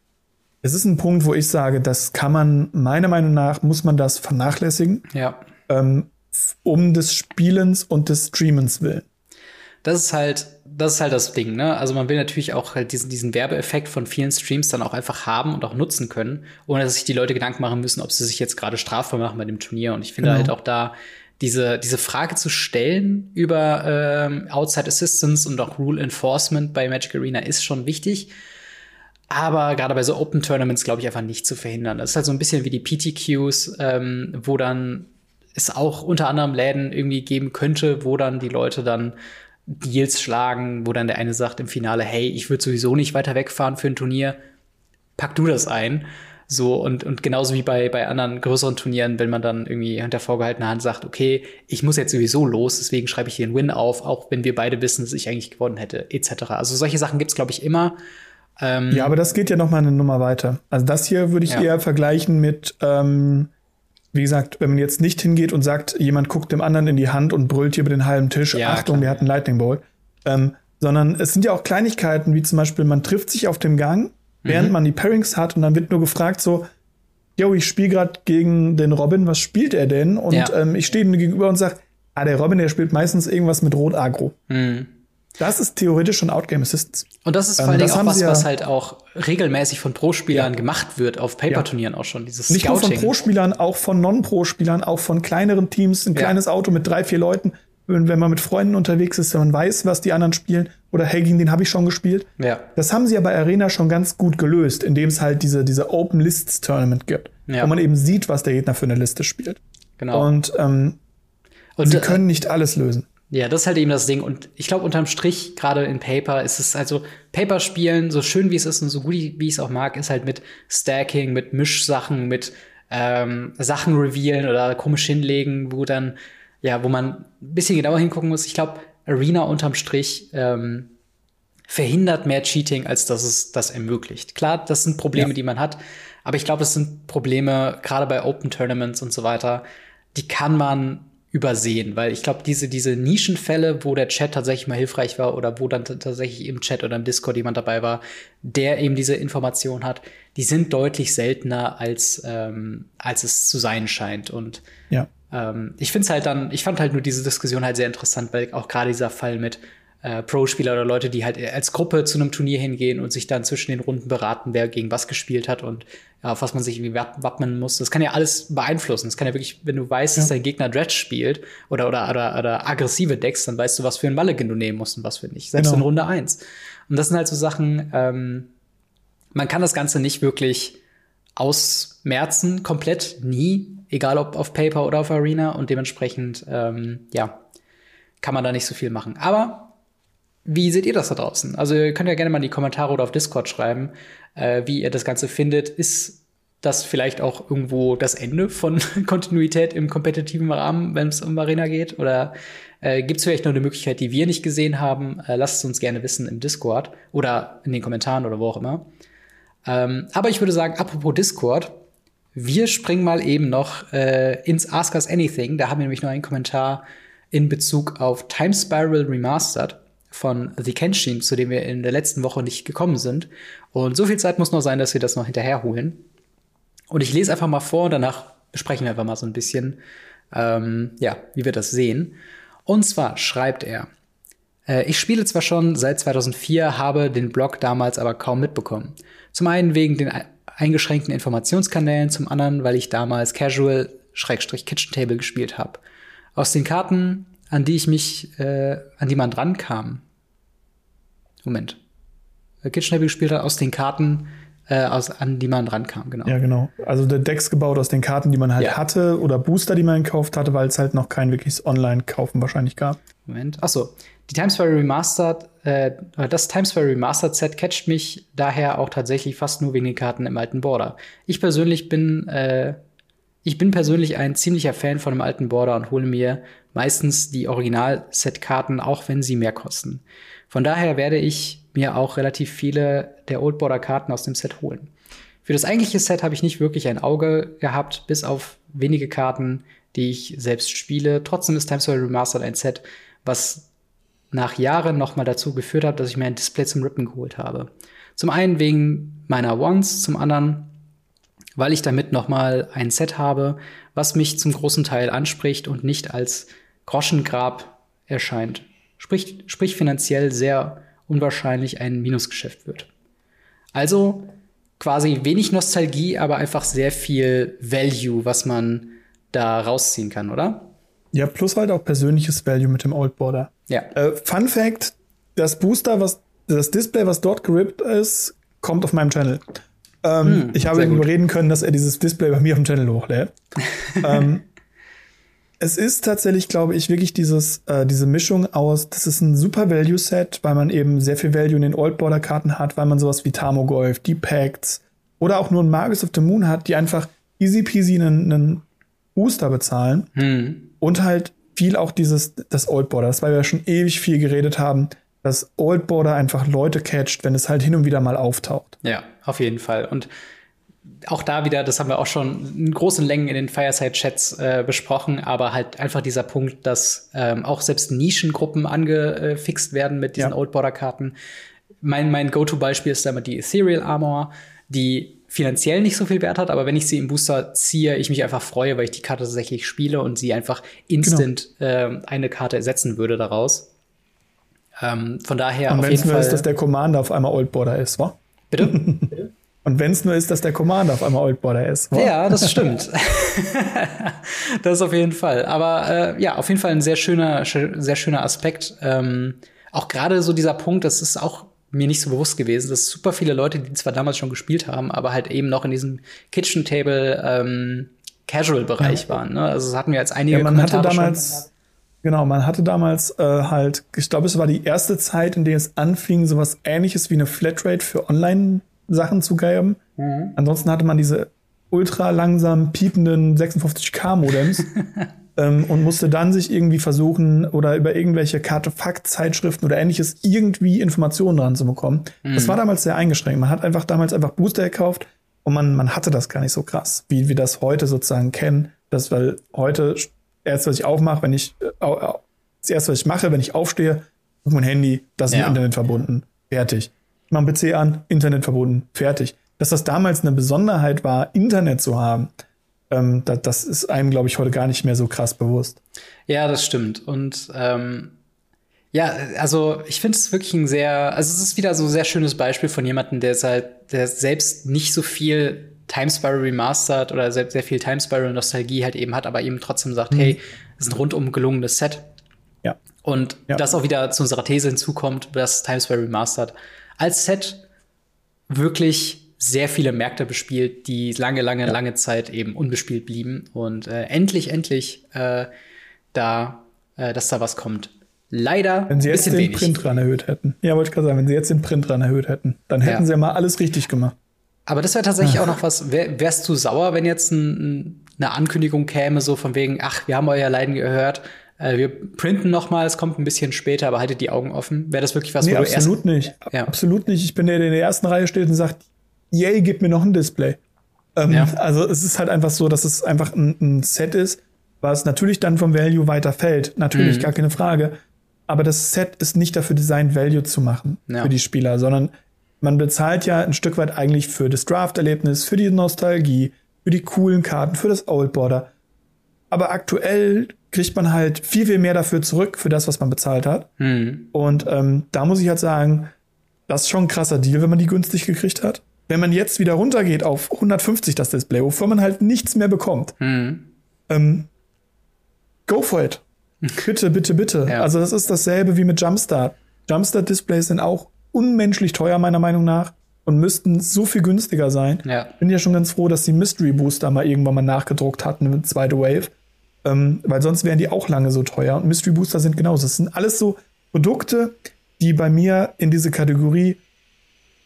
es ist ein Punkt, wo ich sage, das kann man, meiner Meinung nach, muss man das vernachlässigen. Ja. Ähm, um des Spielens und des Streamens willen. Das ist halt das ist halt das Ding, ne? Also man will natürlich auch halt diesen, diesen Werbeeffekt von vielen Streams dann auch einfach haben und auch nutzen können, ohne dass sich die Leute Gedanken machen müssen, ob sie sich jetzt gerade strafbar machen bei dem Turnier. Und ich finde genau. halt auch da diese, diese Frage zu stellen über ähm, Outside Assistance und auch Rule Enforcement bei Magic Arena ist schon wichtig. Aber gerade bei so Open Tournaments, glaube ich, einfach nicht zu verhindern. Das ist halt so ein bisschen wie die PTQs, ähm, wo dann es auch unter anderem Läden irgendwie geben könnte, wo dann die Leute dann Deals schlagen, wo dann der eine sagt im Finale, hey, ich würde sowieso nicht weiter wegfahren für ein Turnier, pack du das ein. So, und, und genauso wie bei, bei anderen größeren Turnieren, wenn man dann irgendwie hinter vorgehaltener Hand sagt, okay, ich muss jetzt sowieso los, deswegen schreibe ich hier einen Win auf, auch wenn wir beide wissen, dass ich eigentlich gewonnen hätte, etc. Also solche Sachen gibt's glaube ich, immer. Ähm, ja, aber das geht ja noch mal eine Nummer weiter. Also das hier würde ich ja. eher vergleichen mit, ähm, wie gesagt, wenn man jetzt nicht hingeht und sagt, jemand guckt dem anderen in die Hand und brüllt hier über den halben Tisch, ja, Achtung, klar. der hat einen Lightning Bolt. Ähm, sondern es sind ja auch Kleinigkeiten, wie zum Beispiel, man trifft sich auf dem Gang während mhm. man die Pairings hat und dann wird nur gefragt so, yo, ich spiele gerade gegen den Robin, was spielt er denn? Und ja. ähm, ich stehe ihm gegenüber und sage, ah, der Robin, der spielt meistens irgendwas mit Rot Agro. Mhm. Das ist theoretisch schon Outgame Assistance. Und das ist vor ähm, allen Dingen auch was, ja was halt auch regelmäßig von Pro-Spielern ja. gemacht wird, auf Paper-Turnieren auch schon. Dieses Nicht Scouting. nur von Pro-Spielern, auch von Non-Pro-Spielern, auch von kleineren Teams, ein kleines Auto mit drei, vier Leuten wenn man mit Freunden unterwegs ist, wenn man weiß, was die anderen spielen, oder hey, gegen den habe ich schon gespielt. Ja. Das haben sie ja bei Arena schon ganz gut gelöst, indem es halt diese, diese Open Lists Tournament gibt, ja. wo man eben sieht, was der Gegner für eine Liste spielt. Genau. Und, ähm, und sie können nicht alles lösen. Ja, das ist halt eben das Ding. Und ich glaube, unterm Strich, gerade in Paper, ist es also Paper spielen, so schön wie es ist und so gut wie ich es auch mag, ist halt mit Stacking, mit Mischsachen, mit ähm, Sachen revealen oder komisch hinlegen, wo dann ja, wo man ein bisschen genauer hingucken muss. Ich glaube, Arena unterm Strich ähm, verhindert mehr Cheating, als dass es das ermöglicht. Klar, das sind Probleme, ja. die man hat, aber ich glaube, das sind Probleme, gerade bei Open Tournaments und so weiter, die kann man übersehen, weil ich glaube, diese, diese Nischenfälle, wo der Chat tatsächlich mal hilfreich war oder wo dann tatsächlich im Chat oder im Discord jemand dabei war, der eben diese Information hat, die sind deutlich seltener, als, ähm, als es zu sein scheint. Und ja. ähm, ich finde es halt dann, ich fand halt nur diese Diskussion halt sehr interessant, weil auch gerade dieser Fall mit äh, Pro-Spieler oder Leute, die halt als Gruppe zu einem Turnier hingehen und sich dann zwischen den Runden beraten, wer gegen was gespielt hat und ja, auf was man sich irgendwie wappnen muss. Das kann ja alles beeinflussen. Das kann ja wirklich, wenn du weißt, ja. dass dein Gegner Dredge spielt oder, oder, oder, oder aggressive Decks, dann weißt du, was für ein Mulligan du nehmen musst und was für nicht. Selbst genau. in Runde eins. Und das sind halt so Sachen, ähm, man kann das Ganze nicht wirklich ausmerzen, komplett, nie, egal ob auf Paper oder auf Arena und dementsprechend, ähm, ja, kann man da nicht so viel machen. Aber wie seht ihr das da draußen? Also ihr könnt ja gerne mal in die Kommentare oder auf Discord schreiben, äh, wie ihr das Ganze findet. Ist das vielleicht auch irgendwo das Ende von Kontinuität im kompetitiven Rahmen, wenn es um Arena geht? Oder äh, gibt es vielleicht noch eine Möglichkeit, die wir nicht gesehen haben? Äh, lasst es uns gerne wissen im Discord oder in den Kommentaren oder wo auch immer. Ähm, aber ich würde sagen, apropos Discord, wir springen mal eben noch äh, ins Ask Us Anything. Da haben wir nämlich noch einen Kommentar in Bezug auf Time Spiral Remastered von The Kenshin, zu dem wir in der letzten Woche nicht gekommen sind. Und so viel Zeit muss noch sein, dass wir das noch hinterherholen. Und ich lese einfach mal vor und danach besprechen wir einfach mal so ein bisschen, ähm, ja, wie wir das sehen. Und zwar schreibt er, äh, ich spiele zwar schon seit 2004, habe den Blog damals aber kaum mitbekommen. Zum einen wegen den eingeschränkten Informationskanälen, zum anderen, weil ich damals Casual Schrägstrich Kitchen Table gespielt habe. Aus den Karten an die ich mich, äh, an die man dran kam. Moment. Kitchen gespielt hat aus den Karten, äh, aus, an die man rankam, genau. Ja, genau. Also der Decks gebaut aus den Karten, die man halt ja. hatte oder Booster, die man gekauft hatte, weil es halt noch kein wirkliches Online-Kaufen wahrscheinlich gab. Moment. Achso. Die Times Square Remastered, äh, das Times Square Remastered Set catcht mich daher auch tatsächlich fast nur wegen den Karten im alten Border. Ich persönlich bin, äh, ich bin persönlich ein ziemlicher Fan von dem alten Border und hole mir meistens die Original-Set-Karten, auch wenn sie mehr kosten. Von daher werde ich mir auch relativ viele der Old Border-Karten aus dem Set holen. Für das eigentliche Set habe ich nicht wirklich ein Auge gehabt, bis auf wenige Karten, die ich selbst spiele. Trotzdem ist Times Square Remastered ein Set, was nach Jahren nochmal dazu geführt hat, dass ich mir ein Display zum Rippen geholt habe. Zum einen wegen meiner Wands, zum anderen, weil ich damit nochmal ein Set habe, was mich zum großen Teil anspricht und nicht als Groschengrab erscheint. sprich, sprich finanziell sehr unwahrscheinlich ein Minusgeschäft wird. Also quasi wenig Nostalgie, aber einfach sehr viel Value, was man da rausziehen kann, oder? Ja, plus halt auch persönliches Value mit dem Old Border. Ja. Äh, Fun Fact: Das Booster, was das Display, was dort gerippt ist, kommt auf meinem Channel. Ähm, hm, ich habe ihn überreden können, dass er dieses Display bei mir auf dem Channel hochlädt. ähm, es ist tatsächlich, glaube ich, wirklich dieses, äh, diese Mischung aus, das ist ein super Value-Set, weil man eben sehr viel Value in den Old-Border-Karten hat, weil man sowas wie Tamogolf, Deep Pacts oder auch nur ein Magus of the Moon hat, die einfach easy peasy einen, einen Booster bezahlen. Hm. Und halt viel auch dieses, das Old Border, das weil wir ja schon ewig viel geredet haben, dass Old Border einfach Leute catcht, wenn es halt hin und wieder mal auftaucht. Ja, auf jeden Fall. Und auch da wieder, das haben wir auch schon in großen Längen in den Fireside-Chats äh, besprochen, aber halt einfach dieser Punkt, dass ähm, auch selbst Nischengruppen angefixt werden mit diesen ja. Old Border-Karten. Mein, mein Go-To-Beispiel ist damit die Ethereal Armor, die finanziell nicht so viel Wert hat, aber wenn ich sie im Booster ziehe, ich mich einfach freue, weil ich die Karte tatsächlich spiele und sie einfach instant genau. äh, eine Karte ersetzen würde daraus. Ähm, von daher und auf jeden Fall. Ist, dass der Commander auf einmal Old Border ist, wa? Bitte? Und wenn es nur ist, dass der Commander auf einmal Old Border ist. Wow. Ja, das stimmt. das auf jeden Fall. Aber äh, ja, auf jeden Fall ein sehr schöner, sehr schöner Aspekt. Ähm, auch gerade so dieser Punkt, das ist auch mir nicht so bewusst gewesen, dass super viele Leute, die zwar damals schon gespielt haben, aber halt eben noch in diesem Kitchen Table ähm, Casual Bereich ja. waren. Ne? Also das hatten wir als einige ja, man Kommentare hatte damals schon. Genau, man hatte damals äh, halt, ich glaube, es war die erste Zeit, in der es anfing, sowas ähnliches wie eine Flatrate für Online Sachen zu geben. Mhm. Ansonsten hatte man diese ultra langsam piependen 56K-Modems ähm, und musste dann sich irgendwie versuchen oder über irgendwelche Kartefakt-Zeitschriften oder ähnliches irgendwie Informationen dran zu bekommen. Mhm. Das war damals sehr eingeschränkt. Man hat einfach damals einfach Booster gekauft und man, man hatte das gar nicht so krass, wie wir das heute sozusagen kennen. Das, weil heute, erst was ich aufmache, wenn ich, äh, das erste, was ich mache, wenn ich aufstehe, auf mein Handy, das ist ja. mit Internet verbunden. Fertig mach PC an, Internet verbunden, fertig. Dass das damals eine Besonderheit war, Internet zu haben, ähm, das, das ist einem, glaube ich, heute gar nicht mehr so krass bewusst. Ja, das stimmt. Und ähm, ja, also ich finde es wirklich ein sehr, also es ist wieder so ein sehr schönes Beispiel von jemandem, der halt, der selbst nicht so viel Time Spiral Remastered oder sehr, sehr viel Time Spiral Nostalgie halt eben hat, aber eben trotzdem sagt, mhm. hey, es ist ein rundum gelungenes Set. Ja. Und ja. das auch wieder zu unserer These hinzukommt, dass Time Spiral Remastered als Set wirklich sehr viele Märkte bespielt, die lange, lange, ja. lange Zeit eben unbespielt blieben. Und äh, endlich, endlich äh, da, äh, dass da was kommt. Leider. Wenn sie jetzt den wenig. Printrun erhöht hätten. Ja, wollte ich gerade sagen, wenn sie jetzt den Printrun erhöht hätten, dann hätten ja. sie ja mal alles richtig gemacht. Aber das wäre tatsächlich auch noch was. Wär, wärst du sauer, wenn jetzt ein, eine Ankündigung käme, so von wegen, ach, wir haben euer Leiden gehört, äh, wir printen noch mal, es kommt ein bisschen später, aber haltet die Augen offen. Wäre das wirklich was, nee, wo du absolut nicht. Ja. Absolut nicht. Ich bin der, der in der ersten Reihe steht und sagt, yay, gib mir noch ein Display. Ähm, ja. Also es ist halt einfach so, dass es einfach ein, ein, Set ist, was natürlich dann vom Value weiter fällt. Natürlich, mhm. gar keine Frage. Aber das Set ist nicht dafür designt, Value zu machen ja. für die Spieler, sondern man bezahlt ja ein Stück weit eigentlich für das Draft-Erlebnis, für die Nostalgie, für die coolen Karten, für das Old Border. Aber aktuell kriegt man halt viel, viel mehr dafür zurück, für das, was man bezahlt hat. Mhm. Und ähm, da muss ich halt sagen, das ist schon ein krasser Deal, wenn man die günstig gekriegt hat. Wenn man jetzt wieder runtergeht auf 150 das Display, wovon man halt nichts mehr bekommt, mhm. ähm, go for it. bitte, bitte, bitte. Ja. Also das ist dasselbe wie mit Jumpstart. Jumpstart-Displays sind auch unmenschlich teuer, meiner Meinung nach, und müssten so viel günstiger sein. Ja. Bin ja schon ganz froh, dass die Mystery Booster mal irgendwann mal nachgedruckt hatten, eine zweite Wave. Ähm, weil sonst wären die auch lange so teuer. Und Mystery Booster sind genauso. Das sind alles so Produkte, die bei mir in diese Kategorie,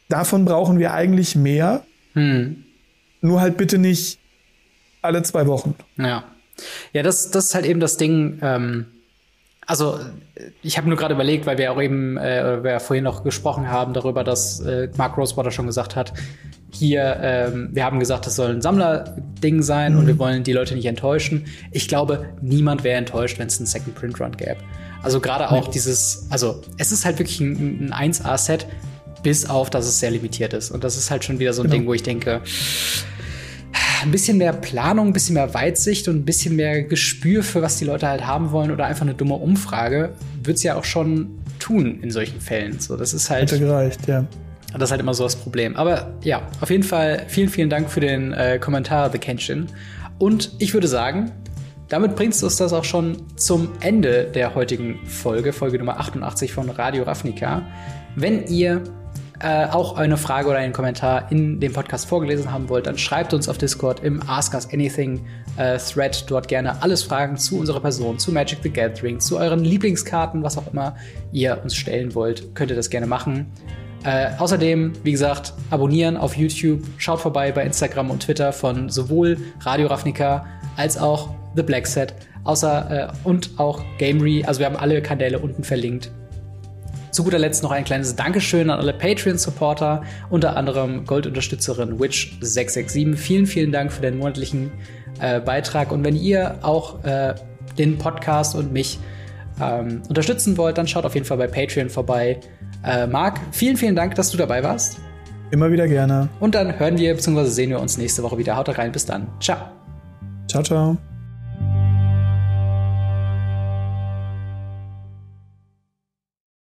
davon brauchen wir eigentlich mehr. Hm. Nur halt bitte nicht alle zwei Wochen. Ja. Ja, das, das ist halt eben das Ding. Ähm, also, ich habe nur gerade überlegt, weil wir auch eben, äh, wir ja vorhin noch gesprochen haben darüber, dass äh, Mark Rosewater schon gesagt hat, hier, ähm, wir haben gesagt, das soll ein Sammlerding sein mhm. und wir wollen die Leute nicht enttäuschen. Ich glaube, niemand wäre enttäuscht, wenn es einen Second Print Run gäbe. Also gerade auch nee. dieses, also es ist halt wirklich ein, ein 1A-Set, bis auf, dass es sehr limitiert ist. Und das ist halt schon wieder so ein genau. Ding, wo ich denke, ein bisschen mehr Planung, ein bisschen mehr Weitsicht und ein bisschen mehr Gespür für was die Leute halt haben wollen oder einfach eine dumme Umfrage würde es ja auch schon tun in solchen Fällen. So, das ist halt. Hätte gereicht, ja. Das ist halt immer so das Problem. Aber ja, auf jeden Fall vielen, vielen Dank für den äh, Kommentar, The Kenshin. Und ich würde sagen, damit bringst du uns das auch schon zum Ende der heutigen Folge, Folge Nummer 88 von Radio Ravnica. Wenn ihr äh, auch eine Frage oder einen Kommentar in dem Podcast vorgelesen haben wollt, dann schreibt uns auf Discord im Ask Us Anything äh, Thread dort gerne alles Fragen zu unserer Person, zu Magic the Gathering, zu euren Lieblingskarten, was auch immer ihr uns stellen wollt, könnt ihr das gerne machen. Äh, außerdem, wie gesagt, abonnieren auf YouTube, schaut vorbei bei Instagram und Twitter von sowohl Radio Ravnica als auch The Black Set, außer äh, und auch Gamery. Also wir haben alle Kanäle unten verlinkt. Zu guter Letzt noch ein kleines Dankeschön an alle Patreon-Supporter, unter anderem Goldunterstützerin Witch667. Vielen, vielen Dank für den monatlichen äh, Beitrag. Und wenn ihr auch äh, den Podcast und mich ähm, unterstützen wollt, dann schaut auf jeden Fall bei Patreon vorbei. Äh, Marc, vielen, vielen Dank, dass du dabei warst. Immer wieder gerne. Und dann hören wir bzw. sehen wir uns nächste Woche wieder. Haut rein, bis dann. Ciao. Ciao, ciao.